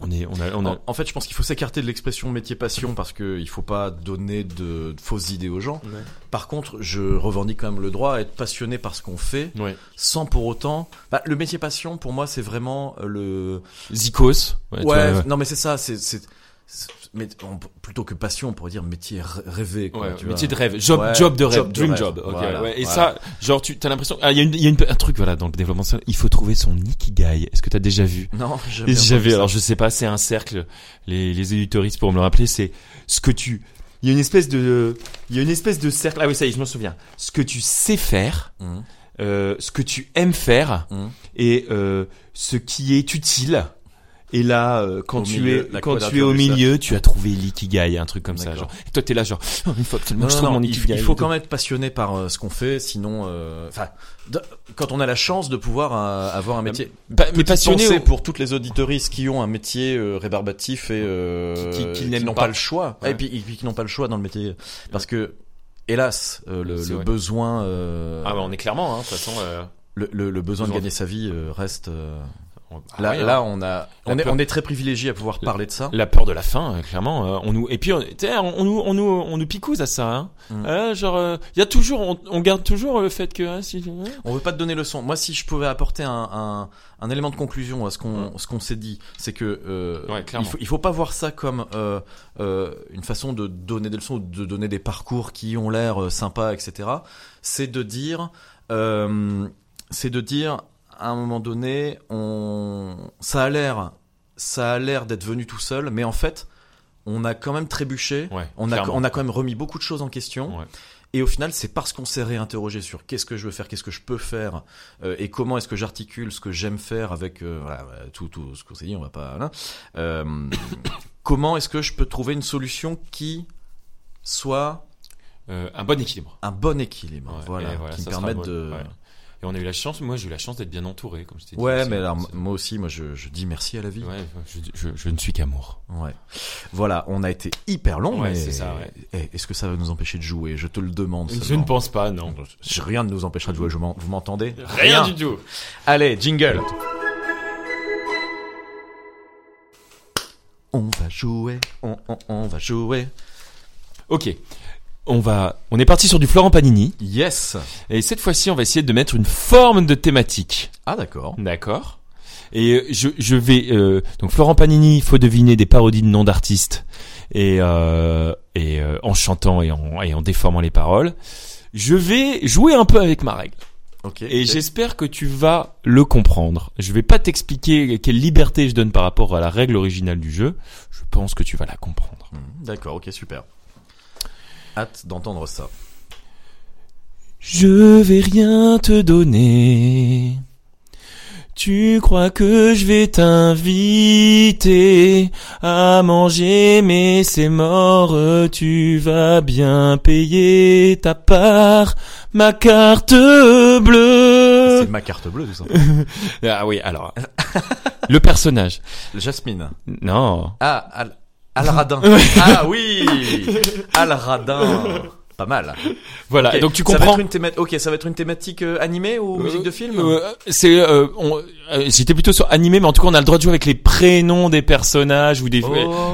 on, est, on a, on a, En, en fait, je pense qu'il faut s'écarter de l'expression métier passion parce que il faut pas donner de, de fausses idées aux gens. Par contre, je revendique quand même le droit à être passionné par ce qu'on fait, ouais. sans pour autant. Bah, le métier passion, pour moi, c'est vraiment euh, le. Zikos. Ouais, vois, non, mais c'est ça. C'est, c'est, c'est- mais plutôt que passion, on pourrait dire métier rê- rêvé. Quoi, Ouais, tu métier vois. de rêve, job, Ouais, job de rêve, job de dream rêve. job. Ok, Voilà, ouais. Et voilà. ça, genre, tu as l'impression, ah, il y a, une, il y a une- un truc, voilà, dans le développement, personnel, il faut trouver son ikigai. Est-ce que t'as déjà vu? Non, jamais. J'avais, alors je sais pas, c'est un cercle. Les, les éditoristes pour me le rappeler, c'est ce que tu. Il y a une espèce de, il y a une espèce de cercle. Ah oui, ça y est, je m'en souviens. Ce que tu sais faire, Mhm. euh, ce que tu aimes faire, Mhm. et euh, ce qui est utile. Et là, euh, quand Au tu milieu, es quand tu es au milieu, tu as trouvé l'ikigai, un truc comme ça. Genre. Et toi, t'es là, genre, oh, absolument Non, que je trouve mon il, ikigai. il faut quand même être passionné par euh, ce qu'on fait, sinon, euh, enfin, quand on a la chance de pouvoir euh, avoir un métier, Pa- mais passionné. au- pour toutes les auditoristes qui ont un métier rébarbatif et euh, Qui- qui- n'ont pas. pas. le choix, Ouais. et puis, et puis qui n'ont pas le choix dans le métier, parce que hélas, le, le besoin, euh, Ah bah on est clairement, hein, de toute façon. Le, le- le besoin de gagner sa vie euh, reste. Là, ah, ouais, là, hein. on a, on est, on est très privilégié à pouvoir parler de ça. La peur de la fin, euh, clairement. euh, on nous et puis on, nous on nous on nous picouse à ça. Hein. Mm. Euh, genre il y a toujours on, on garde toujours le fait que hein, si, hein. On veut pas te donner leçon. Moi, si je pouvais apporter un, un, un élément de conclusion à ce qu'on Ouais. ce qu'on s'est dit, c'est que Ouais, il faut il faut pas voir ça comme une façon de donner des leçons, de donner des parcours qui ont l'air sympas, etc. C'est de dire c'est de dire à un moment donné, on ça a l'air ça a l'air d'être venu tout seul, mais en fait, on a quand même trébuché. ouais, On a, clairement. on a quand même remis beaucoup de choses en question. Ouais. Et au final, c'est parce qu'on s'est réinterrogé sur qu'est-ce que je veux faire, qu'est-ce que je peux faire, euh, et comment est-ce que j'articule ce que j'aime faire avec euh, voilà, tout, tout ce qu'on s'est dit, on va pas. Voilà. Euh, comment est-ce que je peux trouver une solution qui soit un bon équilibre. un bon équilibre, Ouais, voilà, qui me permette bon, de. Et on a eu la chance, moi j'ai eu la chance d'être bien entouré, comme je t'ai dit. Ouais, aussi. mais alors, moi aussi, moi je, je dis merci à la vie. Ouais, je, je, je ne suis qu'amour. Ouais. Voilà, on a été hyper long, Ouais, mais c'est ça, ouais. Eh, est-ce que ça va nous empêcher de jouer? Je te le demande. Je ne pense pas, non. Rien ne nous empêchera de jouer. Vous m'entendez? Rien du tout. Allez, jingle. On va jouer, on, on, on va jouer. Ok. On va, on est parti sur du Florent Panini. Yes. Et cette fois-ci, on va essayer de mettre une forme de thématique. Ah d'accord. D'accord. Et euh, je, je vais euh, donc Florent Panini, il faut deviner des parodies de noms d'artistes et euh, et euh, en chantant et en et en déformant les paroles. Je vais jouer un peu avec ma règle Ok. et j'espère que tu vas le comprendre. Je vais pas t'expliquer quelle liberté je donne par rapport à la règle originale du jeu. Je pense que tu vas la comprendre. Hmm, D'accord, ok, super. Hâte d'entendre ça. Je vais rien te donner. Tu crois que je vais t'inviter à manger, mais c'est mort, tu vas bien payer ta part, ma carte C'est bleue. ma carte bleue, tout ça. Ah oui, alors. Le personnage. Jasmine. Non. Ah, Al, Al Radin. ah oui Al Radin. Pas mal. Voilà, Ok, donc tu ça va comprends. être une théma- Ok, ça va être une thématique euh, animée ou musique de film Euh, C'est, euh, on- euh, j'étais plutôt sur animé, mais en tout cas, on a le droit de jouer avec les prénoms des personnages ou des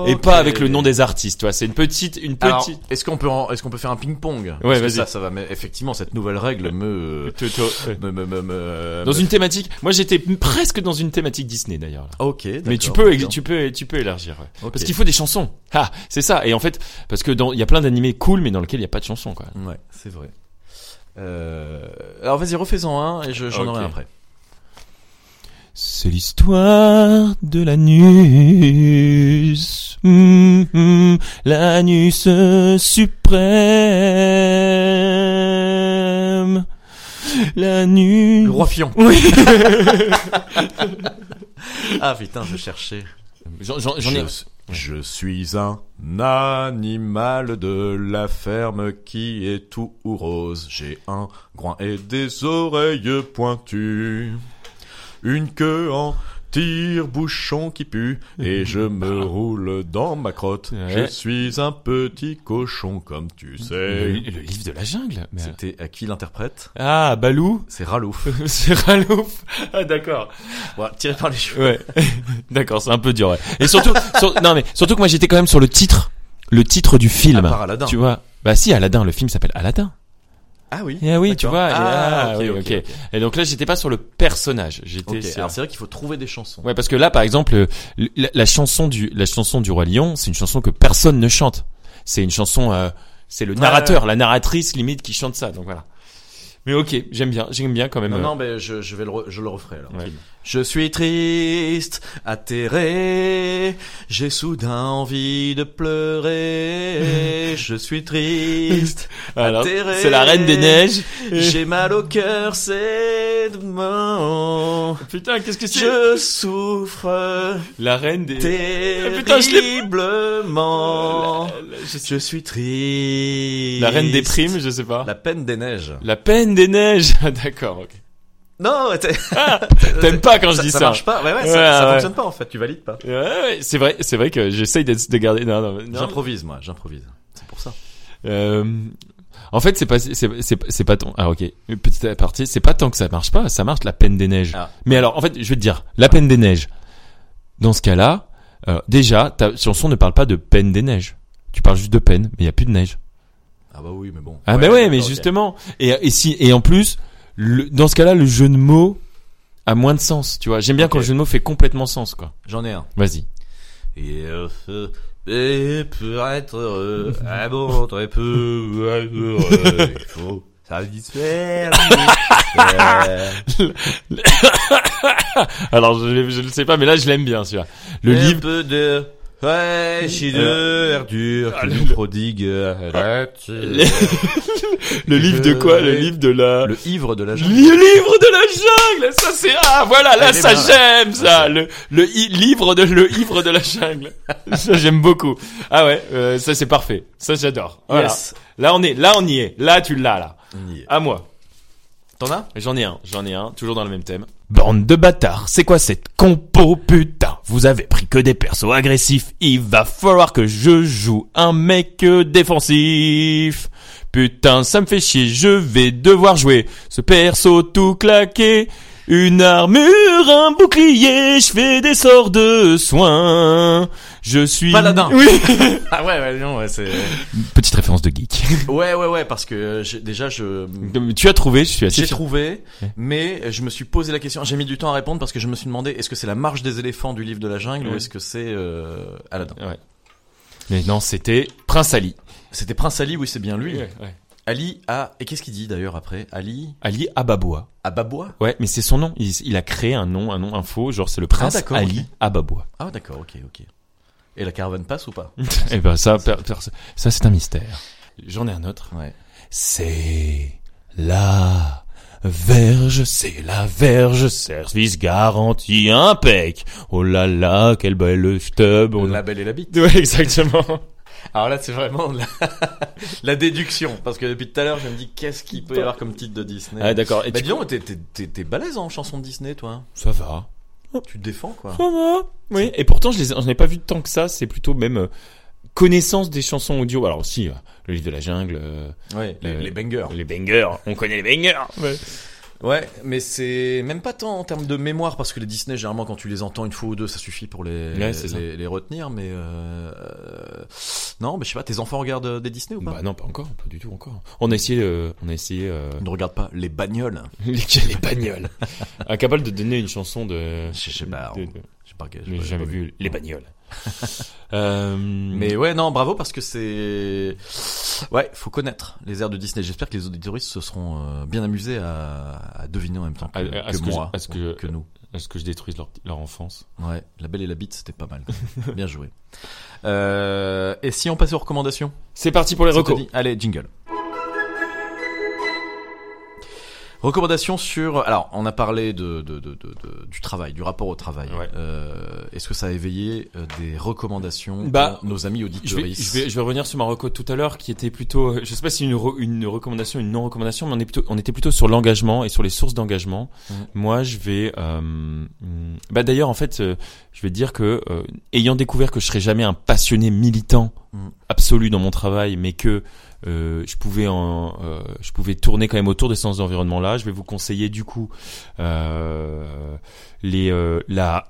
et pas avec le nom des artistes. Tu vois, c'est une petite, une petite. est-ce qu'on peut, en- est-ce qu'on peut faire un ping-pong? Parce Ouais, vas-y. Ça, ça va. Mais effectivement, cette nouvelle règle me, me, me, me, me- Dans une thématique. Moi, j'étais presque dans une thématique Disney d'ailleurs. là. Ok. Mais tu peux, tu peux, tu peux élargir. ouais. Parce qu'il faut des chansons. Ah, c'est ça. Et en fait, parce que dans, il y a plein d'animés cool, mais dans lesquels il y a pas de chansons, quoi. Ouais, c'est vrai. Euh... Alors vas-y, refais-en un et je- j'en Ok. aurai un après. C'est l'histoire de l'anus, Hum, hum, l'anus suprême, l'anus. Le roi Fion. Oui. ah putain, je cherchais. J'en j'en- j'en ai. Je, je suis un animal de la ferme qui est tout rose. J'ai un groin et des oreilles pointues. Une queue en tire-bouchon qui pue. Et je me roule dans ma crotte. Ouais. Je suis un petit cochon comme tu sais. le livre de la jungle. Mais- C'était à qui l'interprète? Ah, Balou. C'est Ralouf. C'est Ralouf. Ah, d'accord. Voilà, tiré par les cheveux. Ouais. d'accord, c'est un peu dur. Ouais. Et surtout, sur- non mais surtout que moi j'étais quand même sur le titre, le titre du film. À part Aladdin. Tu vois Bah si, Aladdin. Le film s'appelle Aladdin. Ah oui. Eh oui, tu vois. Ah, ok, oui, ok. Et donc là, j'étais pas sur le personnage. J'étais sur. alors c'est vrai qu'il faut trouver des chansons. Ouais, parce que là, par exemple, la, la chanson du la chanson du roi lion, c'est une chanson que personne ne chante. C'est une chanson, euh, c'est le narrateur, la narratrice limite qui chante ça. Donc voilà. Mais ok, j'aime bien, j'aime bien quand même. Non, euh, non, mais je, je vais le, re- je le referai alors. Je suis triste, atterré, j'ai soudain envie de pleurer. Je suis triste, atterré. c'est la reine des neiges. j'ai mal au cœur, c'est demain. Putain, qu'est-ce que c'est Je souffre La reine des. putain, je terriblement. La- la- je sais- Je suis triste. La reine des primes, je sais pas. La peine des neiges. La peine des neiges. D'accord, ok. Non, t'es- T'aimes pas quand je dis ça. ça marche pas. Ouais, ouais, Ouais, ça, ça ouais. fonctionne pas en fait. Tu valides pas. Ouais, ouais, c'est vrai, c'est vrai que j'essaye d'être- de garder. Non, non, non. J'improvise, moi, j'improvise. C'est pour ça. Euh, en fait, c'est pas, c'est, c'est, pas tant. Ah, ok. Petite aparté, c'est pas tant que ça marche pas, ça marche la peine des neiges. Ah. Mais alors, en fait, je vais te dire, la peine des neiges. Dans ce cas-là, euh, déjà, ta chanson ne parle pas de peine des neiges. Tu parles juste de peine, mais il y a plus de neige. Ah bah oui, mais bon. Ah, bah ouais, mais justement. Et, et si, et en plus, le, dans ce cas-là, le jeu de mots a moins de sens, tu vois. J'aime bien quand le jeu de mots fait complètement sens, quoi. J'en ai un. Vas-y. Et, euh, et pour être heureux, bon très peu il faut satisfaire. Alors, je, je ne sais pas, mais là, je l'aime bien, celui-là. Le un livre. peu de Ouais, Euh, le ah, le- nous prodigue. euh, Le, le livre de quoi Le livre de la... Le ivre de la Le jungle. livre de la jungle, ça c'est ah voilà là Elle ça j'aime ça le le i- livre de le livre de la jungle. Ça j'aime beaucoup. Ah ouais euh, ça c'est parfait. Ça j'adore. Voilà. Yes. là on est là on y est. Là tu l'as là. On y est. à moi. T'en as? J'en ai un, j'en ai un, toujours dans le même thème. Bande de bâtards, c'est quoi cette compo putain? Vous avez pris que des persos agressifs, il va falloir que je joue un mec euh, défensif. Putain, ça me fait chier, je vais devoir jouer ce perso tout claqué. Une armure, un bouclier, je fais des sorts de soins. Je suis... Paladin. Oui Ah ouais, ouais, non, ouais, c'est. Petite référence de geek. Ouais, ouais, ouais, parce que euh, j'ai- déjà je. tu as trouvé, je suis assez J'ai trouvé, mais je me suis posé la question. J'ai mis du temps à répondre parce que je me suis demandé est-ce que c'est la marche des éléphants du livre de la jungle ou est-ce que c'est euh, Aladdin? Ouais. Mais non, c'était Prince Ali. C'était Prince Ali, oui, c'est bien lui. Ouais, ouais. Ali a. Et qu'est-ce qu'il dit d'ailleurs après? Ali? Ali Ababois. Ababois Ouais, mais c'est son nom. Il, il a créé un nom, un nom info, genre c'est le prince d'accord, Ali ok. Ababois. Ah d'accord, ok, ok. Et la caravane passe ou pas Eh ben ça, per- per- ça c'est un mystère. J'en ai un autre. Ouais. C'est la verge, c'est la verge, service garanti impec. Oh là là, quelle belle stub. on La belle et la bite. Ouais, exactement. Alors là, c'est vraiment la, la déduction. Parce que depuis tout à l'heure, je me dis qu'est-ce qu'il peut y avoir comme titre de Disney? Ah d'accord. Et Bah tu- dis donc, t'es, t'es, t'es, t'es balèze en chanson de Disney, toi. ça va. Tu te défends, quoi. Oui. Et pourtant, je les, ai- pas vu tant que ça. C'est plutôt même euh, connaissance des chansons audio. Alors aussi, euh, le livre de la jungle, euh, Ouais, les, les bangers. les bangers. On connaît les bangers. Ouais. Ouais, mais c'est même pas tant en termes de mémoire, parce que les Disney, généralement, quand tu les entends une fois ou deux, ça suffit pour les, Ouais, les, les retenir, mais euh, non, mais je sais pas, tes enfants regardent euh, des Disney ou pas? Bah non, pas encore, pas du tout encore. On a essayé, euh, on a essayé euh, ne regardent pas les bagnoles. les, les bagnoles. Incapable de donner une chanson de. Je sais pas, de- J'ai jamais vu les bagnoles. euh, Mais ouais, non, bravo parce que c'est ouais, faut connaître les airs de Disney. J'espère que les auditoristes se seront euh, bien amusés à, à deviner en même temps que, À- à- à que ce que moi, je- que- que nous. est-ce que je détruise leur, leur enfance Ouais, La Belle et la Bite, c'était pas mal. bien joué. Euh, et si on passait aux recommandations? C'est parti pour les recos. Allez, jingle. Recommandations sur. Alors, on a parlé de, de, de, de- du travail, du rapport au travail. Ouais. Euh, Est-ce que ça a éveillé euh, des recommandations Bah, nos amis Je auditeurs vais, je, vais, je vais revenir sur ma reco tout à l'heure qui était plutôt, euh, je sais pas si une, re- une recommandation, une non-recommandation, mais on, est plutôt, on était plutôt sur l'engagement et sur les sources d'engagement. Mhm. Moi, je vais, euh, hum, bah d'ailleurs, en fait, euh, je vais dire que, euh, ayant découvert que je serais jamais un passionné militant Mhm. absolu dans mon travail, mais que euh, je pouvais euh, je pouvais tourner quand même autour des sens d'environnement là. Je vais vous conseiller du coup euh, les la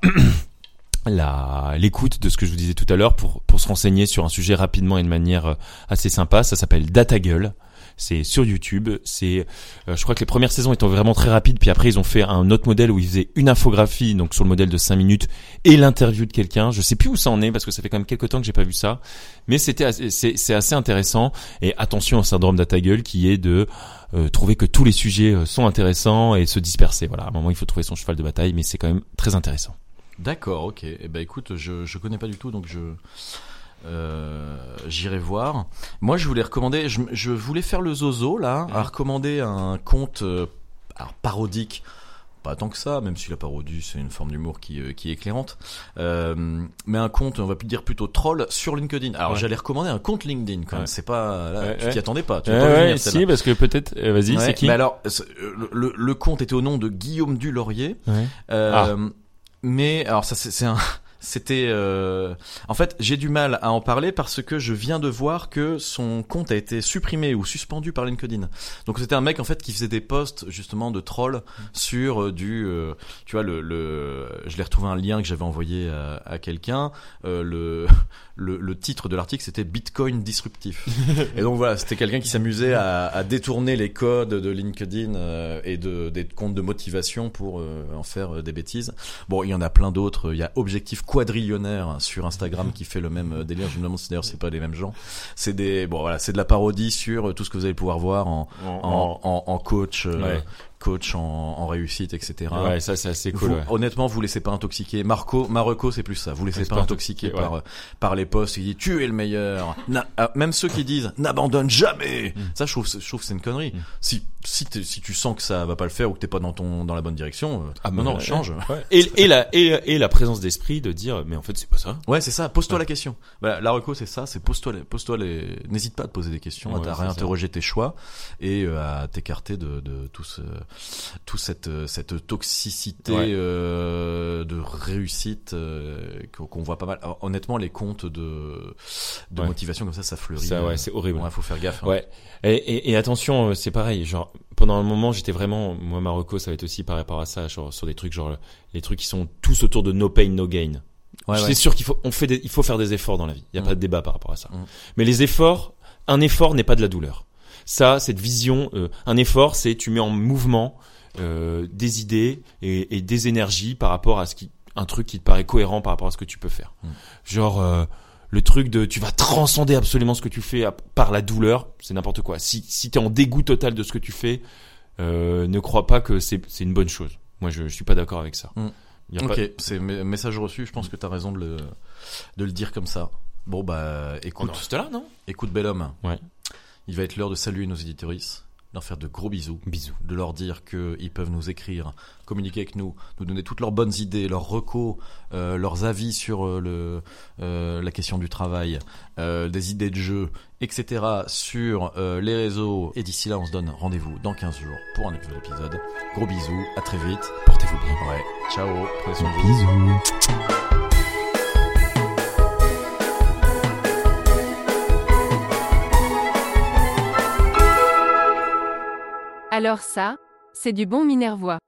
la l'écoute de ce que je vous disais tout à l'heure pour pour se renseigner sur un sujet rapidement et de manière assez sympa. Ça s'appelle Data Gueule. C'est sur YouTube. C'est, euh, je crois que les premières saisons étant vraiment très rapides, puis après ils ont fait un autre modèle où ils faisaient une infographie, donc sur le modèle de 5 minutes, et l'interview de quelqu'un. Je sais plus où ça en est parce que ça fait quand même quelques temps que j'ai pas vu ça, mais c'était c'est assez intéressant. Et attention au syndrome Data Gueule qui est de euh, trouver que tous les sujets euh, sont intéressants et se disperser. Voilà, à un moment il faut trouver son cheval de bataille, mais c'est quand même très intéressant. D'accord, ok. Eh ben écoute, je je connais pas du tout, donc je j'irai voir. Moi, je voulais recommander. Je, je voulais faire le zozo là, à recommander un conte euh, alors, parodique. Pas tant que ça, même si la parodie c'est une forme d'humour qui, euh, qui est éclairante. Euh, mais un compte, on va plus dire plutôt troll sur LinkedIn. Alors Ouais. j'allais recommander un compte LinkedIn quand même. Ouais. C'est pas là, Ouais, tu t'y attendais pas. Tu pas ouais, venir, si, parce que peut-être, euh, vas-y, c'est qui mais alors, le, le, le compte était au nom de Guillaume Dulaurier. Euh, Ah. Mais alors ça c'est un c'était euh, en fait j'ai du mal à en parler parce que je viens de voir que son compte a été supprimé ou suspendu par LinkedIn. Donc c'était un mec en fait qui faisait des posts justement de troll sur euh, du euh, tu vois le, le je l'ai retrouvé un lien que j'avais envoyé à, à quelqu'un euh, le, le le titre de l'article c'était Bitcoin disruptif. et donc voilà, c'était quelqu'un qui s'amusait à, à détourner les codes de LinkedIn euh, et de des comptes de motivation pour euh, en faire euh, des bêtises. Bon, il y en a plein d'autres. Il y a Objectif Quadrillionnaire sur Instagram qui fait le même euh, délire. Je me demande si d'ailleurs c'est pas les mêmes gens. C'est des bon voilà, c'est de la parodie sur euh, tout ce que vous allez pouvoir voir en en, en, en coach Ouais. Coach en, en réussite, etc. Ouais, ça c'est assez cool. Vous- ouais. Honnêtement, vous laissez pas intoxiquer. Marco, Marocco, c'est plus ça. Vous laissez Laisse pas pas intoxiquer par euh, par les posts qui disent tu es le meilleur. Na- ah, même ceux qui disent n'abandonne jamais. Mm. Ça, je trouve, je trouve c'est une connerie. Mm. Si si si tu sens que ça va pas le faire ou que t'es pas dans ton dans la bonne direction, euh, Ah, non bah, non, ouais, change. Et, et la et, et la présence d'esprit de dire mais en fait c'est pas ça. Ouais, c'est ça. Pose-toi la question. Bah, la reco, c'est ça. C'est pose-toi, les- pose-toi les. N'hésite pas à te poser des questions, à réinterroger tes choix et euh, à t'écarter de, de tout ce, tout cette, euh, cette toxicité Ouais. euh, de réussite euh, qu'on voit pas mal. Alors, honnêtement, les comptes de, de Ouais. motivation comme ça, ça fleurit. Ça ouais c'est horrible. ouais, faut faire gaffe. hein. Ouais. Et, et, et attention, c'est pareil. Genre, pendant un moment, j'étais vraiment, moi, Marocco, ça va être aussi par rapport à ça, genre sur des trucs, genre les trucs qui sont tous autour de no pain, no gain. Ouais, c'est ouais. sûr qu'il faut, on fait, des, il faut faire des efforts dans la vie. Il y a Mm. pas de débat par rapport à ça. Mm. Mais les efforts, un effort n'est pas de la douleur. Ça, cette vision, euh, un effort, c'est tu mets en mouvement euh, des idées et, et des énergies par rapport à ce qui, un truc qui te paraît cohérent par rapport à ce que tu peux faire. Mm. Genre. euh, le truc de tu vas transcender absolument ce que tu fais à- par la douleur, c'est n'importe quoi. Si si t'es en dégoût total de ce que tu fais, ne crois pas que c'est c'est une bonne chose. Moi, je, je suis pas d'accord avec ça. Mm. Y a Ok, pas- c'est me- message reçu. Je pense que t'as raison de le, de le dire comme ça. Bon bah, On écoute. en reste là, non? Écoute, bel homme. Ouais. Il va être l'heure de saluer nos éditoristes, leur faire de gros bisous, Bisous. de leur dire qu'ils peuvent nous écrire, communiquer avec nous, nous donner toutes leurs bonnes idées, leurs recos, euh, leurs avis sur euh, le, euh, la question du travail, des idées de jeu, etc. sur les réseaux. Et d'ici là, on se donne rendez-vous dans 15 jours pour un nouvel épisode. Gros bisous, à très vite, portez-vous bien. Ouais, ciao, prenez soin de vous. Alors ça, c'est du bon Minervois.